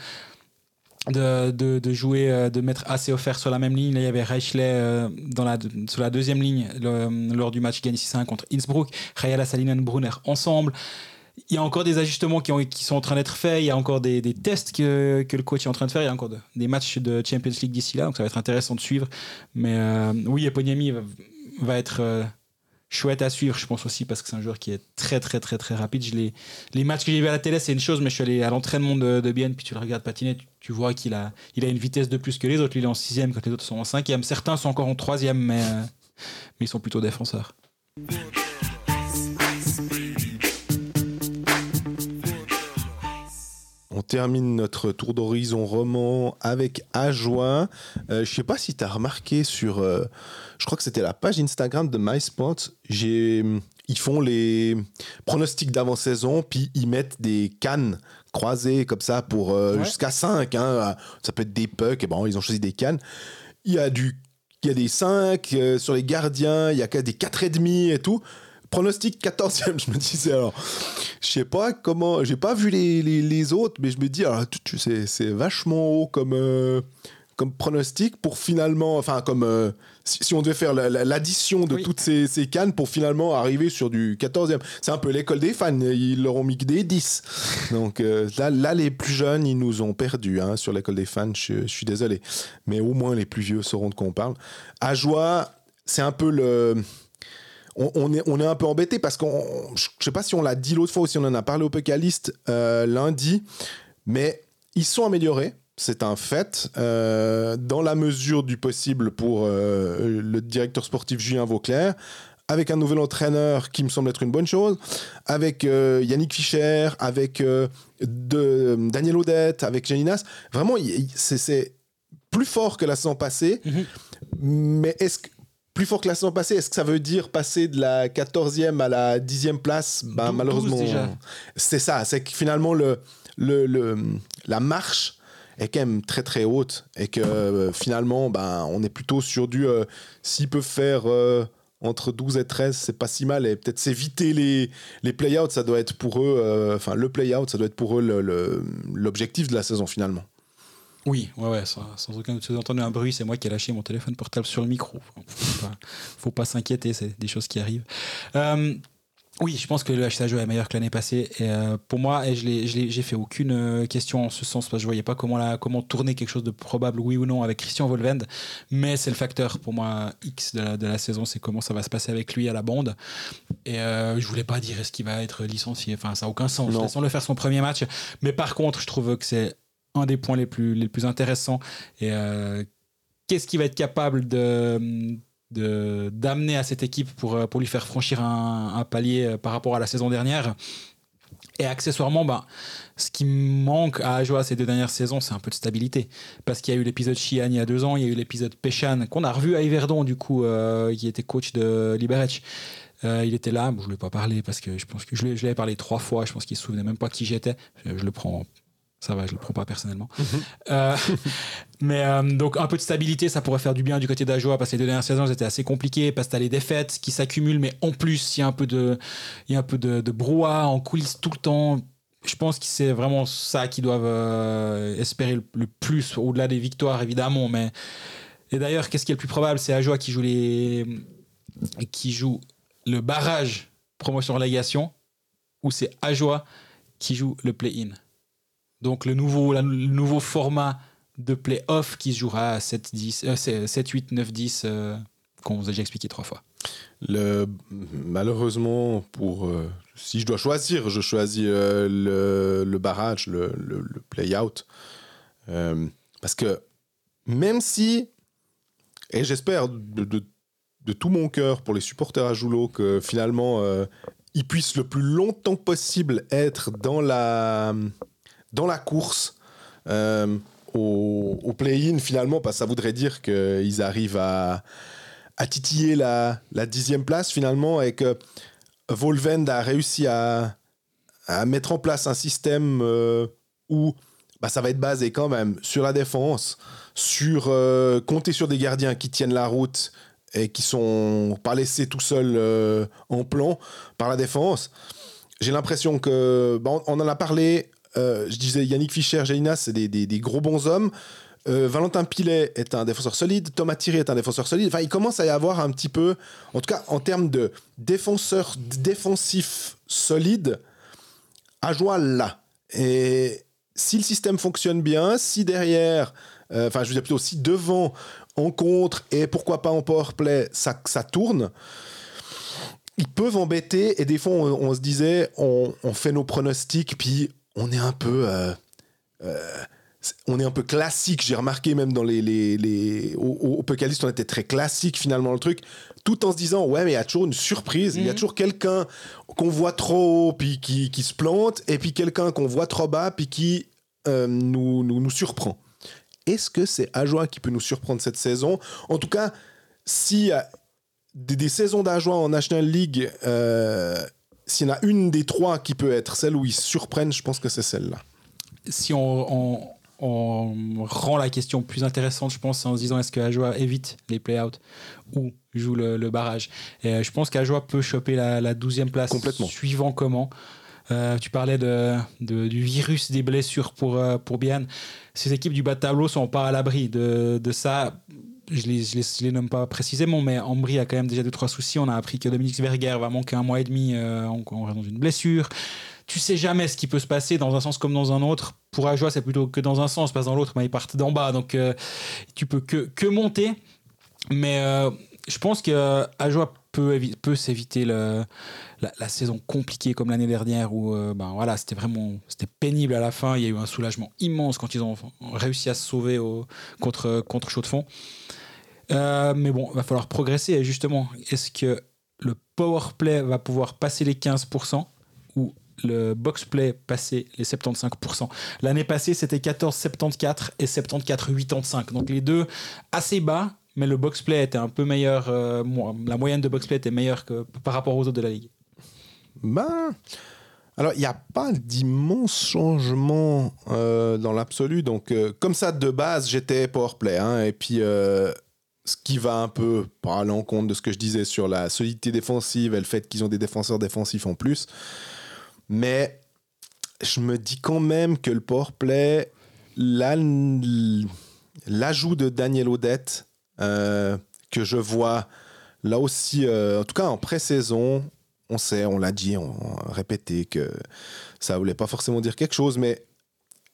De, de, de jouer, euh, de mettre assez offert sur la même ligne? Là, il y avait Reichley euh, dans la, sur la deuxième ligne le- lors du match gagné 6-1 contre Innsbruck. Rayala Salinen Brunner ensemble. Il y a encore des ajustements qui, ont- qui sont en train d'être faits. Il y a encore des, tests que, le coach est en train de faire. Il y a encore de- des matchs de Champions League d'ici là. Donc ça va être intéressant de suivre. Mais euh, oui, Eponiemi va, être euh, chouette à suivre, je pense aussi, parce que c'est un joueur qui est très, très, très, très rapide. Les matchs que j'ai vus à la télé, c'est une chose, mais je suis allé à l'entraînement de, de Bienne, puis tu le regardes patiner, tu, vois qu'il a, une vitesse de plus que les autres. Lui, il est en sixième, quand les autres sont en cinquième. Certains sont encore en troisième, mais, euh, mais ils sont plutôt défenseurs. On termine notre tour d'horizon roman avec Ajoin. Euh, je sais pas si tu as remarqué sur. euh, je crois que c'était la page Instagram de MySport. J'ai, ils font les pronostics d'avant-saison, puis ils mettent des cannes croisées comme ça pour euh, Ouais. jusqu'à 5. Ça peut être des pucks. Et bon, ils ont choisi des cannes. Il y a, du, il y a des 5 euh, sur les gardiens, il y a des 4,5 et tout. Pronostic 14e, (laughs) je me disais alors. Je sais pas comment, j'ai pas vu les, les, les autres, mais je me dis, alors, tu- tu- c'est, c'est vachement haut comme, euh, comme pronostic pour finalement, enfin, comme euh, si, si on devait faire la- la- l'addition de Oui. toutes ces, ces cannes pour finalement arriver sur du 14e. C'est un peu l'école des fans, ils leur ont mis que des 10. Donc euh, là, là, les plus jeunes, ils nous ont perdus hein, sur l'école des fans, je, je suis désolé. Mais au moins, les plus vieux sauront de quoi on parle. À joie, c'est un peu le on, on est, on est un peu embêté parce qu'on, je sais pas si on l'a dit l'autre fois ou si on en a parlé au Pécaliste euh, lundi, mais ils sont améliorés. c'est un fait. Euh, dans la mesure du possible pour euh, le directeur sportif Julien Vauclair, avec un nouvel entraîneur qui me semble être une bonne chose, avec Yannick Fischer, avec de, Daniel Odette, avec Janinas. Vraiment, c'est plus fort que la saison passée. Mhm. Mais est-ce que plus fort que la saison passée, est-ce que ça veut dire passer de la 14e à la 10e place? Ben, Malheureusement, c'est ça. C'est que finalement, le, le, le, la marche est quand même très très haute et que euh, finalement, ben, on est plutôt sur du. Euh, s'ils peuvent faire. Euh, entre 12 et 13, c'est pas si mal. Et peut-être s'éviter les, les play-outs, ça doit être pour eux, enfin le play-out, ça doit être pour eux l'objectif de la saison finalement. Oui, ouais, ouais, sans, aucun doute. Si vous entendez un bruit, c'est moi qui ai lâché mon téléphone portable sur le micro. Faut pas, faut pas s'inquiéter, c'est des choses qui arrivent. Euh, oui, je pense que le HSAJ est meilleur que l'année passée. Et euh, pour moi, et je j'ai fait aucune euh, question en ce sens parce que je voyais pas comment, la, comment tourner quelque chose de probable, oui ou non, avec Christian Volvend. Mais c'est le facteur pour moi X de la, de la saison, c'est comment ça va se passer avec lui à la bande. Et euh, je voulais pas dire est-ce qu'il va être licencié. Enfin, ça n'a aucun sens. Laissons-le faire son premier match. Mais par contre, je trouve que c'est un des points les plus, les plus intéressants. Et euh, qu'est-ce qu'il va être capable de d'amener à cette équipe pour, euh, pour lui faire franchir un, palier euh, par rapport à la saison dernière? Et accessoirement, bah, ce qui manque à Ajoa ces deux dernières saisons, c'est un peu de stabilité. Parce qu'il y a eu l'épisode Chian il y a deux ans, il y a eu l'épisode Péchan, qu'on a revu à Yverdon, du coup, qui était coach de Liberec. il était là, je ne lui ai pas parlé parce que je pense que je lui, avais parlé trois fois, je pense qu'il ne se souvenait même pas qui j'étais. Je, je, le prends ça va, je le prends pas personnellement. Mhm. Euh, (laughs) mais euh, donc un peu de stabilité, ça pourrait faire du bien du côté d'Ajoa parce que les deux dernières saisons étaient assez compliquées parce que t'as les défaites qui s'accumulent, mais en plus il y a un peu de, il y a un peu de, de brouhaha en coulisses tout le temps. Je pense que c'est vraiment ça qu'ils doivent euh, espérer le, plus au-delà des victoires évidemment. Mais et d'ailleurs, qu'est-ce qui est le plus probable? C'est Ajoa qui joue les, qui joue le barrage promotion relégation ou c'est Ajoa qui joue le play-in? Donc le nouveau, le nouveau format de play-off qui se jouera à 7, 10, 7 8, 9, 10, qu'on vous a déjà expliqué trois fois. Malheureusement, pour, euh, si je dois choisir, je choisis euh, le, barrage, le, play-out. Euh, parce que même si, et j'espère de, de, de, tout mon cœur pour les supporters à Joulot que finalement ils puissent le plus longtemps possible être dans la dans la course euh, au, play-in finalement, parce que ça voudrait dire qu'ils arrivent à, titiller la, dixième place finalement et que Volvend a réussi à, mettre en place un système euh, où bah, ça va être basé quand même sur la défense, sur euh, compter sur des gardiens qui tiennent la route et qui sont pas laissés tout seuls en plan par la défense. J'ai l'impression que, bah, en a parlé euh, je disais Yannick Fischer, Jalinas, c'est des, gros bons hommes. Euh, Valentin Pilet est un défenseur solide, Thomas Thierry est un défenseur solide. Enfin, il commence à y avoir un petit peu, en tout cas en termes de défenseur défensif solide, à joie là. Et si le système fonctionne bien, si derrière, euh, enfin, je veux dire plutôt si devant, en contre et pourquoi pas en powerplay, ça, ça tourne ils peuvent embêter et des fois on, se disait on, on, fait nos pronostics puis on est un peu. Euh, euh, on est un peu classique, j'ai remarqué même dans les. les, les au, on était très classique finalement le truc, tout en se disant, ouais, mais il y a toujours une surprise, il y a mhm. toujours quelqu'un qu'on voit trop haut, puis qui, qui, se plante, et puis quelqu'un qu'on voit trop bas, puis qui euh, nous, nous, nous, surprend. Est-ce que c'est Ajoie qui peut nous surprendre cette saison? En tout cas, a des, des saisons d'Ajoie en National League, s'il y en a une des trois qui peut être celle où ils surprennent, je pense que c'est celle-là. Si on, rend la question plus intéressante, je pense, en se disant est-ce que Ajoa évite les play-outs ou joue le, barrage? Et euh, je pense qu'Ajoa peut choper la, la 12e place Complètement. suivant comment. Euh, tu parlais de, du virus des blessures pour, euh, pour Bian. Ces équipes du bas de tableau sont pas à l'abri de, de ça je les, les, nomme pas précisément, mais Ambry a quand même déjà deux trois soucis. On a appris que Dominique Verger va manquer un mois et demi euh, en, raison d'une blessure. Tu sais jamais ce qui peut se passer dans un sens comme dans un autre. Pour Ajoie, c'est plutôt que dans un sens, pas dans l'autre, mais ils partent d'en bas, donc euh, tu peux que, que monter. Mais euh, je pense que Ajoie peut, s'éviter la, saison compliquée comme l'année dernière où euh, ben voilà, c'était vraiment c'était pénible à la fin. Il y a eu un soulagement immense quand ils ont réussi à se sauver au, contre, contre Chaud de Fond. Euh, mais bon, il va falloir progresser. Et justement, est-ce que le power play va pouvoir passer les 15% ou le box play passer les 75%. L'année passée, c'était 14,74 et 74,85. Donc les deux assez bas, mais le box play était un peu meilleur. Euh, la moyenne de box play était meilleure que par rapport aux autres de la ligue. Ben. Alors, il n'y a pas d'immense changement euh, dans l'absolu. Donc, euh, comme ça, de base, j'étais powerplay. Hein, et puis, ce qui va un peu par l'encontre de ce que je disais sur la solidité défensive et le fait qu'ils ont des défenseurs défensifs en plus. Mais je me dis quand même que le powerplay, l'ajout de Daniel Odette, euh, que je vois là aussi, euh, en tout cas en pré-saison, on sait, on l'a dit, on a répété que ça voulait pas forcément dire quelque chose, mais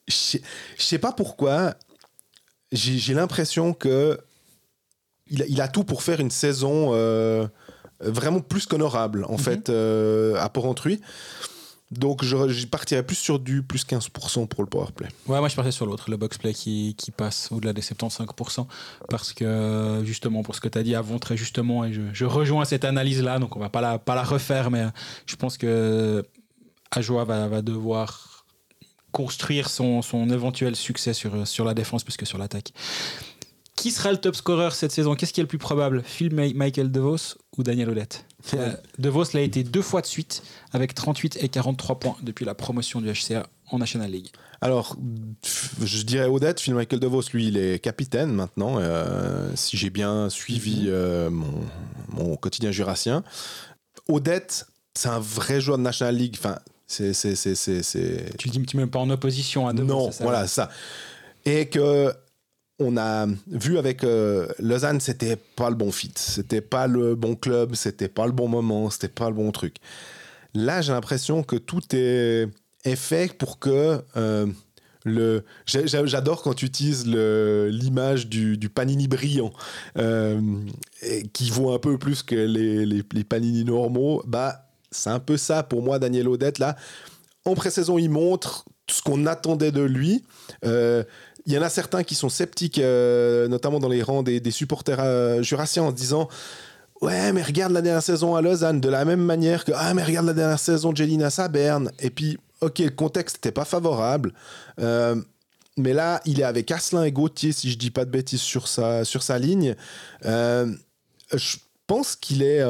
je sais pas pourquoi, j'ai l'impression que il a, tout pour faire une saison euh, vraiment plus qu'honorable, en mhm. fait, à Port-Entruy. Donc, je, partirais plus sur du plus 15% pour le powerplay. Ouais, moi je partirais sur l'autre, le boxplay qui, qui passe au-delà des 75%. Parce que, justement, pour ce que tu as dit avant, très justement, et je, rejoins cette analyse-là, donc on va pas la, pas la refaire, mais je pense que Ajoa va, va devoir construire son, son éventuel succès sur, sur la défense plus que sur l'attaque. Qui sera le top scorer cette saison? Qu'est-ce qui est le plus probable? Phil Michael DeVos ou Daniel Olette euh, DeVos l'a été deux fois de suite avec 38 et 43 points depuis la promotion du HCA en National League. Alors, je dirais Odette. Phil Michael DeVos, lui, il est capitaine maintenant, euh, si j'ai bien suivi mhm. euh, mon, quotidien jurassien. Odette, c'est un vrai joueur de National League. Enfin, c'est, c'est, c'est, Tu le dis même pas en opposition à DeVos. Non, voilà, ça. Et que on a vu avec euh, Lausanne, c'était pas le bon fit, c'était pas le bon club, c'était pas le bon moment, c'était pas le bon truc. Là, j'ai l'impression que tout est, fait pour que euh, le. J'adore quand tu utilises l'image du, panini brillant, euh, qui vaut un peu plus que les, panini normaux. Bah, c'est un peu ça pour moi, Daniel Odette. Là, en pré-saison, il montre ce qu'on attendait de lui. Il y en a certains qui sont sceptiques, euh, notamment dans les rangs des, supporters euh, jurassiens, en se disant Ouais, mais regarde la dernière saison à Lausanne, de la même manière que Ah, mais regarde la dernière saison de Jelina à Berne. Et puis, ok, le contexte n'était pas favorable. Euh, mais là, il est avec Asselin et Gauthier, si je dis pas de bêtises, sur sa, sur sa ligne. je pense qu'il est.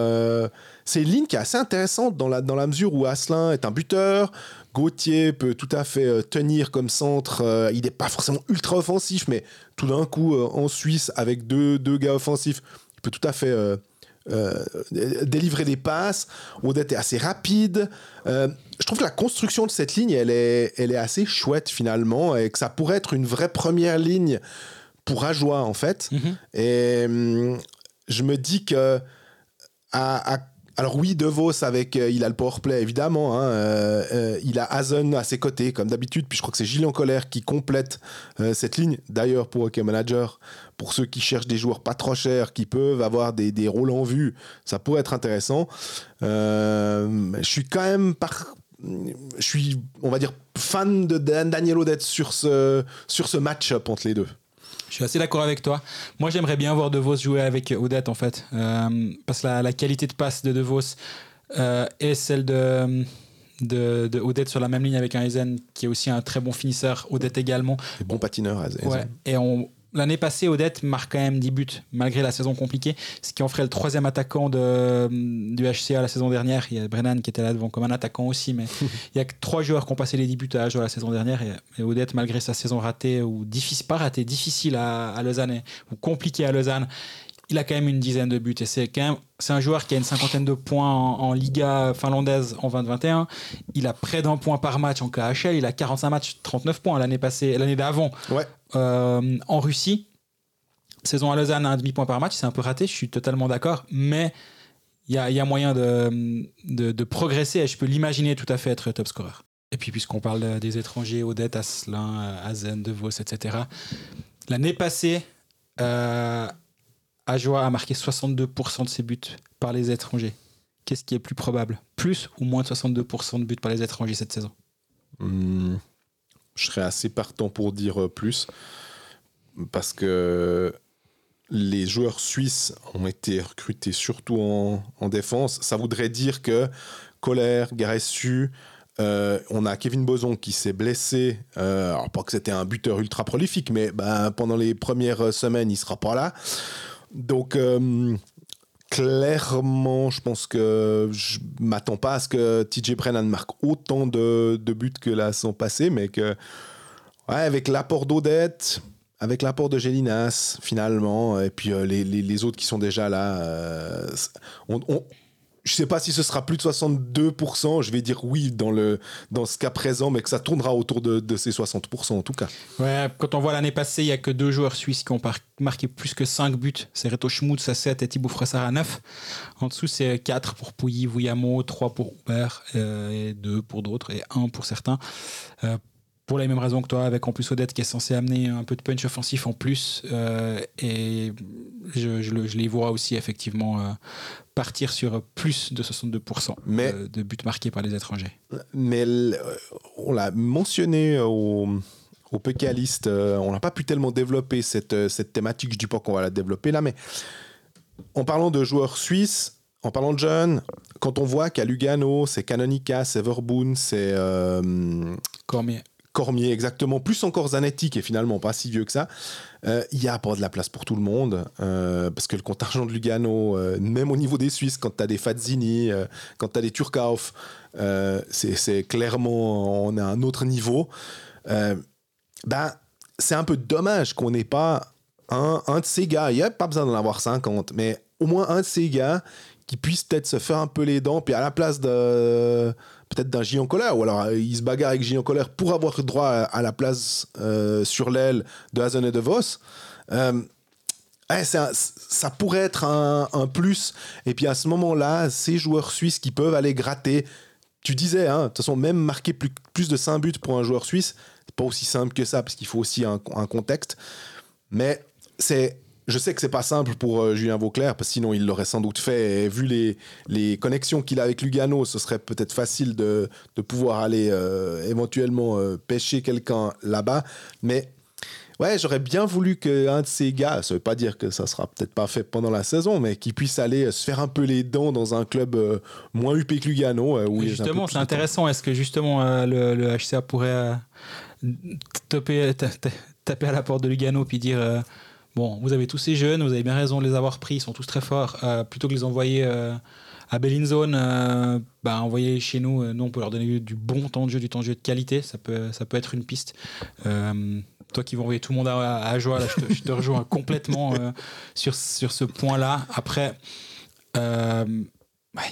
c'est une ligne qui est assez intéressante dans la, dans la mesure où Asselin est un buteur. Gauthier peut tout à fait euh, tenir comme centre. Euh, il n'est pas forcément ultra offensif, mais tout d'un coup, euh, en Suisse, avec deux, deux gars offensifs, il peut tout à fait délivrer des passes. Odette est assez rapide. je trouve que la construction de cette ligne, elle est, elle est assez chouette finalement, et que ça pourrait être une vraie première ligne pour Ajoie, en fait. Mm-hmm. Et hum, je me dis que à, à alors oui, De Vos avec, euh, il a le powerplay évidemment, hein, euh, euh, il a Hazen à ses côtés comme d'habitude, puis je crois que c'est Gilles en colère qui complète cette ligne. D'ailleurs pour Hockey Manager, pour ceux qui cherchent des joueurs pas trop chers, qui peuvent avoir des, des rôles en vue, ça pourrait être intéressant. je suis quand même par, je suis, on va dire, fan de Daniel Odette sur ce, sur ce match-up entre les deux. Je suis assez d'accord avec toi. Moi, j'aimerais bien voir De Vos jouer avec Odette, en fait. Euh, parce que la, qualité de passe de De Vos euh, est celle de, de, de, Odette sur la même ligne avec un Eisen, qui est aussi un très bon finisseur. Odette également. Et bon patineur, Eisen. Ouais. Et on, L'année passée, Odette marque quand même 10 buts, malgré la saison compliquée, ce qui en ferait le troisième attaquant de, du HCA la saison dernière. Il y a Brennan qui était là devant comme un attaquant aussi, mais (laughs) il y a que trois joueurs qui ont passé les 10 buts à la saison dernière. Et, Odette, malgré sa saison ratée, ou difficile, pas ratée, difficile à, Lausanne, ou compliquée à Lausanne, il a quand même une dizaine de buts. Et c'est quand même, c'est un joueur qui a une cinquantaine de points en, Liga finlandaise en 2021. Il a près d'un point par match en KHL. Il a 45 matchs, 39 points l'année passée, l'année d'avant. Ouais. Euh, en Russie, saison à Lausanne, un demi-point par match, c'est un peu raté, je suis totalement d'accord, mais il y a, y a, moyen de, de, progresser et je peux l'imaginer tout à fait être top scorer. Et puis, puisqu'on parle des étrangers, Odette, Asselin, Azen, De Vos, etc., l'année passée, euh, Ajoa a marqué 62% de ses buts par les étrangers. Qu'est-ce qui est plus probable? Plus ou moins de 62% de buts par les étrangers cette saison? Hmm, je serais assez partant pour dire euh, plus. Parce que les joueurs suisses ont été recrutés surtout en, en défense. Ça voudrait dire que Kohler, Garessu, euh, on a Kevin Boson qui s'est blessé. Euh, alors, pas que c'était un buteur ultra prolifique, mais ben, pendant les premières semaines, il sera pas là. Donc, euh, clairement, je pense que je m'attends pas à ce que TJ Brennan marque autant de, buts que la saison passée, mais que, avec l'apport d'Odette, avec l'apport de Gélinas, finalement, et puis euh, les, autres qui sont déjà là, euh, on, je sais pas si ce sera plus de 62%, je vais dire oui dans, ce cas présent, mais que ça tournera autour de, ces 60% en tout cas. Ouais, quand on voit l'année passée, il n'y a que deux joueurs suisses qui ont marqué plus que 5 buts. C'est Reto Schmutz à 7 et Thibaut Fressard à 9. En dessous, c'est 4 pour Pouilly, Vouillamo, 3 pour Hubert, euh, et 2 pour d'autres, et 1 pour certains. Euh, pour les mêmes raisons que toi, avec en plus Odette qui est censé amener un peu de punch offensif en plus. Euh, et je, je, je, les vois aussi effectivement euh, partir sur plus de 62% mais, de, de buts marqués par les étrangers. Mais on l'a mentionné au, au euh, on n'a pas pu tellement développer cette, cette thématique, je dis pas qu'on va la développer là, mais en parlant de joueurs suisses, en parlant de jeunes, quand on voit qu'à Lugano, c'est Canonica, c'est Verboon, c'est... Euh, Cormier. Cormier, exactement, plus encore Zanetti, qui est finalement pas si vieux que ça. Il euh, y a pas de la place pour tout le monde, euh, parce que le contingent de Lugano, euh, même au niveau des Suisses, quand tu as des Fazzini, euh, quand tu as des Turkauf, c'est clairement, on un autre niveau. ben, c'est un peu dommage qu'on n'ait pas un, un, de ces gars, il n'y a pas besoin d'en avoir 50, mais au moins un de ces gars qui puisse peut-être se faire un peu les dents, puis à la place de peut-être d'un Gion Colère, ou alors il se bagarre avec Gion Colère pour avoir droit à la place euh, sur l'aile de Hazen et de Vos. Euh, ouais, ça pourrait être un, un, plus. Et puis à ce moment-là, ces joueurs suisses qui peuvent aller gratter. Tu disais, hein, de toute façon, même marquer plus, plus de 5 buts pour un joueur suisse, c'est pas aussi simple que ça, parce qu'il faut aussi un, un contexte. Mais c'est je sais que c'est pas simple pour euh, Julien Vauclair, parce que sinon il l'aurait sans doute fait. Et vu les, les connexions qu'il a avec Lugano, ce serait peut-être facile de, de, pouvoir aller euh, éventuellement euh, pêcher quelqu'un là-bas. Mais ouais, j'aurais bien voulu qu'un de ces gars, ça veut pas dire que ça sera peut-être pas fait pendant la saison, mais qu'il puisse aller se faire un peu les dents dans un club moins huppé que Lugano. où justement, c'est intéressant. Est-ce que justement le, le, HCA pourrait taper, taper à la porte de Lugano puis dire bon, vous avez tous ces jeunes, vous avez bien raison de les avoir pris, ils sont tous très forts. Euh, plutôt que les envoyer euh, à Bellinzone, euh, bah, envoyer chez nous, euh, nous, on peut leur donner du bon temps de jeu, du temps de jeu de qualité, ça peut, ça peut être une piste. toi qui vas envoyer tout le monde à, à Joie, là, je, te, je te rejoins (laughs) complètement sur, sur ce point-là. Après,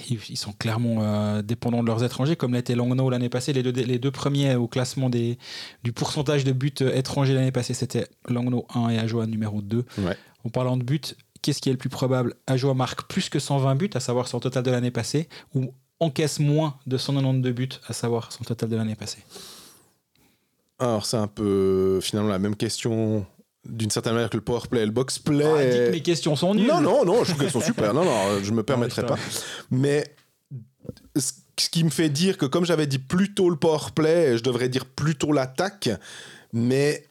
ils sont clairement euh, dépendants de leurs étrangers, comme l'était Langnau l'année passée. Les deux, les deux premiers au classement des, du pourcentage de buts étrangers l'année passée, c'était Langnau 1 et Ajoa numéro 2. Ouais. En parlant de buts, qu'est-ce qui est le plus probable? Ajoa marque plus que 120 buts, à savoir son total de l'année passée, ou encaisse moins de 192 buts, à savoir son total de l'année passée? Alors, c'est un peu finalement la même question d'une certaine manière que le powerplay et le boxplay. Ah, dis que mes questions sont nulles. Non, non, non, je trouve qu'elles sont super. Non, non, je me (laughs) permettrai pas. Mais ce qui me fait dire que comme j'avais dit plutôt le powerplay, je devrais dire plutôt l'attaque. Mais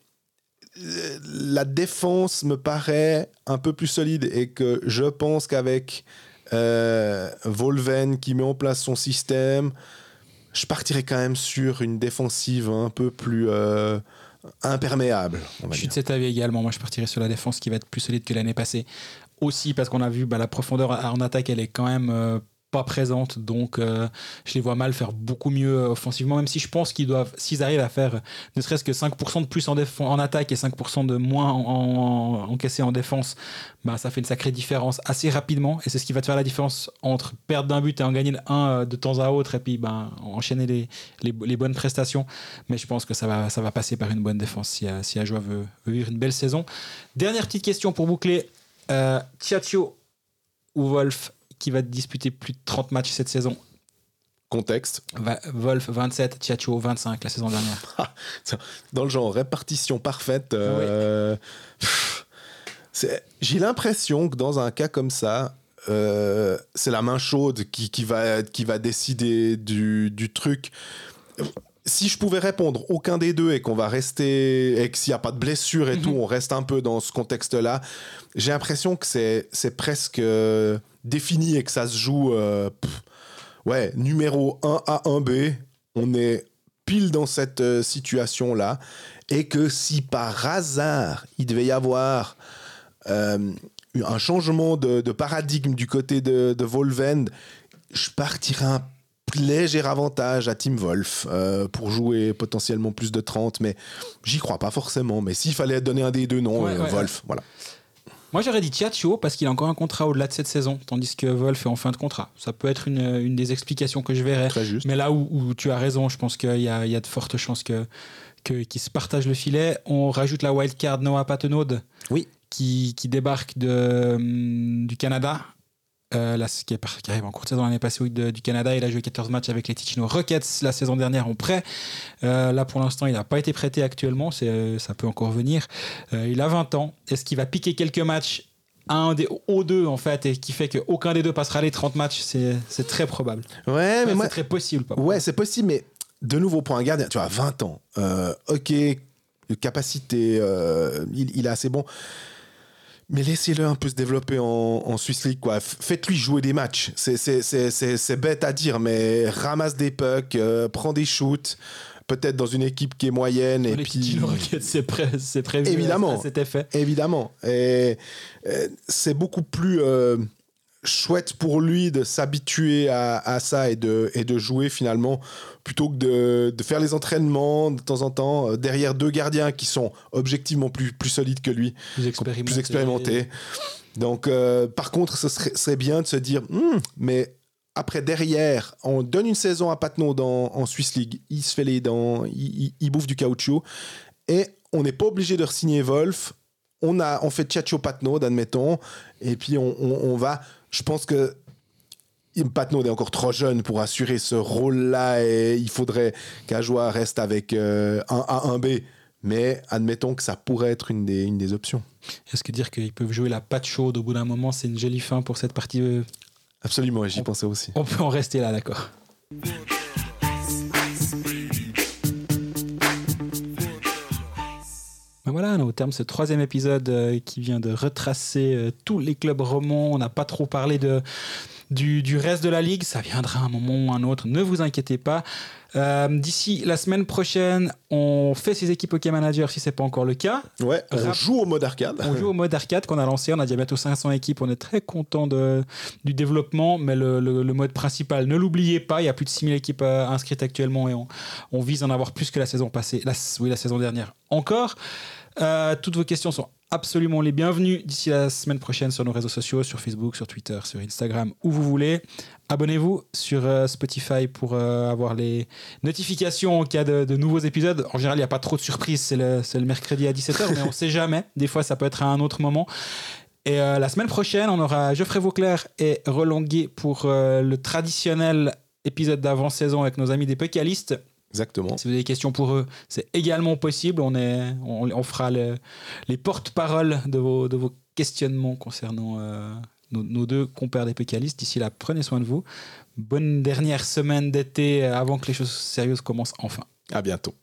euh, la défense me paraît un peu plus solide et que je pense qu'avec euh, Volven qui met en place son système, je partirais quand même sur une défensive un peu plus. Euh, imperméable. je suis de cet avis également. Moi, je partirais sur la défense qui va être plus solide que l'année passée. Aussi parce qu'on a vu bah, la profondeur en attaque, elle est quand même euh, pas présente. Donc, euh, je les vois mal faire beaucoup mieux euh, offensivement, même si je pense qu'ils doivent, s'ils arrivent à faire ne serait-ce que 5% de plus en, en, attaque et 5% de moins en, en, encaissé en défense, bah, ça fait une sacrée différence assez rapidement. Et c'est ce qui va te faire la différence entre perdre d'un but et en gagner un euh, de temps à autre et puis bah, enchaîner les, les, bonnes prestations. Mais je pense que ça va, ça va passer par une bonne défense si, si Ajoa veut, vivre une belle saison. Dernière petite question pour boucler. Euh, ou Wolf qui va disputer plus de 30 matchs cette saison. Contexte. Va Wolf 27, Tiacho 25 la saison dernière. (laughs) Dans le genre répartition parfaite. Euh... Oui. J'ai l'impression que dans un cas comme ça, euh, c'est la main chaude qui, qui va, qui va décider du, du truc. Si je pouvais répondre aucun des deux et qu'on va rester et que s'il n'y a pas de blessure et Mhm. tout, on reste un peu dans ce contexte-là, j'ai l'impression que c'est c'est presque euh, défini et que ça se joue euh, pff, ouais, numéro 1 A, 1B. On est pile dans cette euh, situation-là et que si par hasard il devait y avoir euh, un changement de, de paradigme du côté de, de Volvend, je partirais un léger avantage à Team Wolf euh, pour jouer potentiellement plus de 30, mais j'y crois pas forcément. Mais s'il fallait donner un des deux, Ouais, euh, ouais, Wolf, voilà. Moi, j'aurais dit Tiaccio parce qu'il a encore un contrat au-delà de cette saison, tandis que Wolf est en fin de contrat. Ça peut être une, une des explications que je verrais. Très juste. Mais là où, où tu as raison, je pense qu'il y a, il y a de fortes chances que, que, qu'ils se partagent le filet. On rajoute la wildcard Noah Patenaude Oui. qui, qui débarque de, hum, du Canada. Euh, là, ce qui, est, en courte saison l'année passée de- du Canada. Il a joué 14 matchs avec les Ticino Rockets la saison dernière en prêt. Euh, là, pour l'instant, il n'a pas été prêté actuellement. Euh, ça peut encore venir. Euh, il a 20 ans. Est-ce qu'il va piquer quelques matchs? Un des, aux deux, en fait, et qui fait qu'aucun des deux passera les 30 matchs C'est, très probable. Ouais, mais moi, c'est très possible. pas Ouais, c'est possible, mais de nouveau, pour un gardien, tu vois, 20 ans, ok, capacité, il, il est assez bon. Mais laissez-le un peu se développer en, en Swiss League, quoi. Faites-lui jouer des matchs. C'est- bête à dire, mais ramasse des pucks, euh, prends des shoots, peut-être dans une équipe qui est moyenne. et puis... C'est, c'est prévu. Évidemment. à cet effet. Évidemment. Et euh, c'est beaucoup plus euh, chouette pour lui de s'habituer à, à ça et de, et de jouer finalement, plutôt que de, de faire les entraînements de temps en temps euh, derrière deux gardiens qui sont objectivement plus, plus solides que lui, Plus expérimenté. plus expérimentés. Donc, euh, par contre, ce serait, serait bien de se dire, Hmm, mais après, derrière, on donne une saison à Patnaud dans, en Swiss League, il se fait les dents, il, il- il bouffe du caoutchouc, et on n'est pas obligé de signer Wolf. On, a, on fait Tchatcho Patnaud, admettons, et puis on, on- on va. Je pense que Patnaud est encore trop jeune pour assurer ce rôle-là, et il faudrait qu'Ajoie reste avec euh, un A, un B. Mais admettons que ça pourrait être une des, une des options. Est-ce que dire qu'ils peuvent jouer la patte chaude au bout d'un moment, c'est une jolie fin pour cette partie euh, Absolument, j'y pensais aussi. On peut en rester là, d'accord. Ben voilà, on est au terme de ce troisième épisode euh, qui vient de retracer euh, tous les clubs romans. On n'a pas trop parlé de, du, du reste de la ligue. Ça viendra un moment ou un autre, ne vous inquiétez pas. Euh, D'ici la semaine prochaine, on fait ses équipes hockey manager si ce n'est pas encore le cas. Ouais, on Rap- joue au mode arcade. On joue au mode arcade qu'on a lancé. On a déjà bientôt 500 équipes. On est très content de, du développement. Mais le, le- le mode principal, ne l'oubliez pas, il y a plus de 6000 équipes inscrites actuellement et on, on vise en avoir plus que la saison passée. La, oui, la saison dernière encore. Euh, toutes vos questions sont absolument les bienvenues d'ici la semaine prochaine sur nos réseaux sociaux, sur Facebook, sur Twitter, sur Instagram, où vous voulez. Abonnez-vous sur euh, Spotify pour euh, avoir les notifications en cas de, nouveaux épisodes. En général, il n'y a pas trop de surprises, c'est le, mercredi à 17h, mais on ne sait jamais. Des fois, ça peut être à un autre moment. Et la semaine prochaine, on aura Geoffrey Vauclair et Roland Guy pour le traditionnel épisode d'avant-saison avec nos amis des Pécalistes. Exactement. Si vous avez des questions pour eux, c'est également possible. On, est, on, on fera le- les porte-paroles de vos, de vos questionnements concernant euh, nos, nos deux compères des pécalistes. D'ici là, prenez soin de vous. Bonne dernière semaine d'été euh, avant que les choses sérieuses commencent enfin. À bientôt.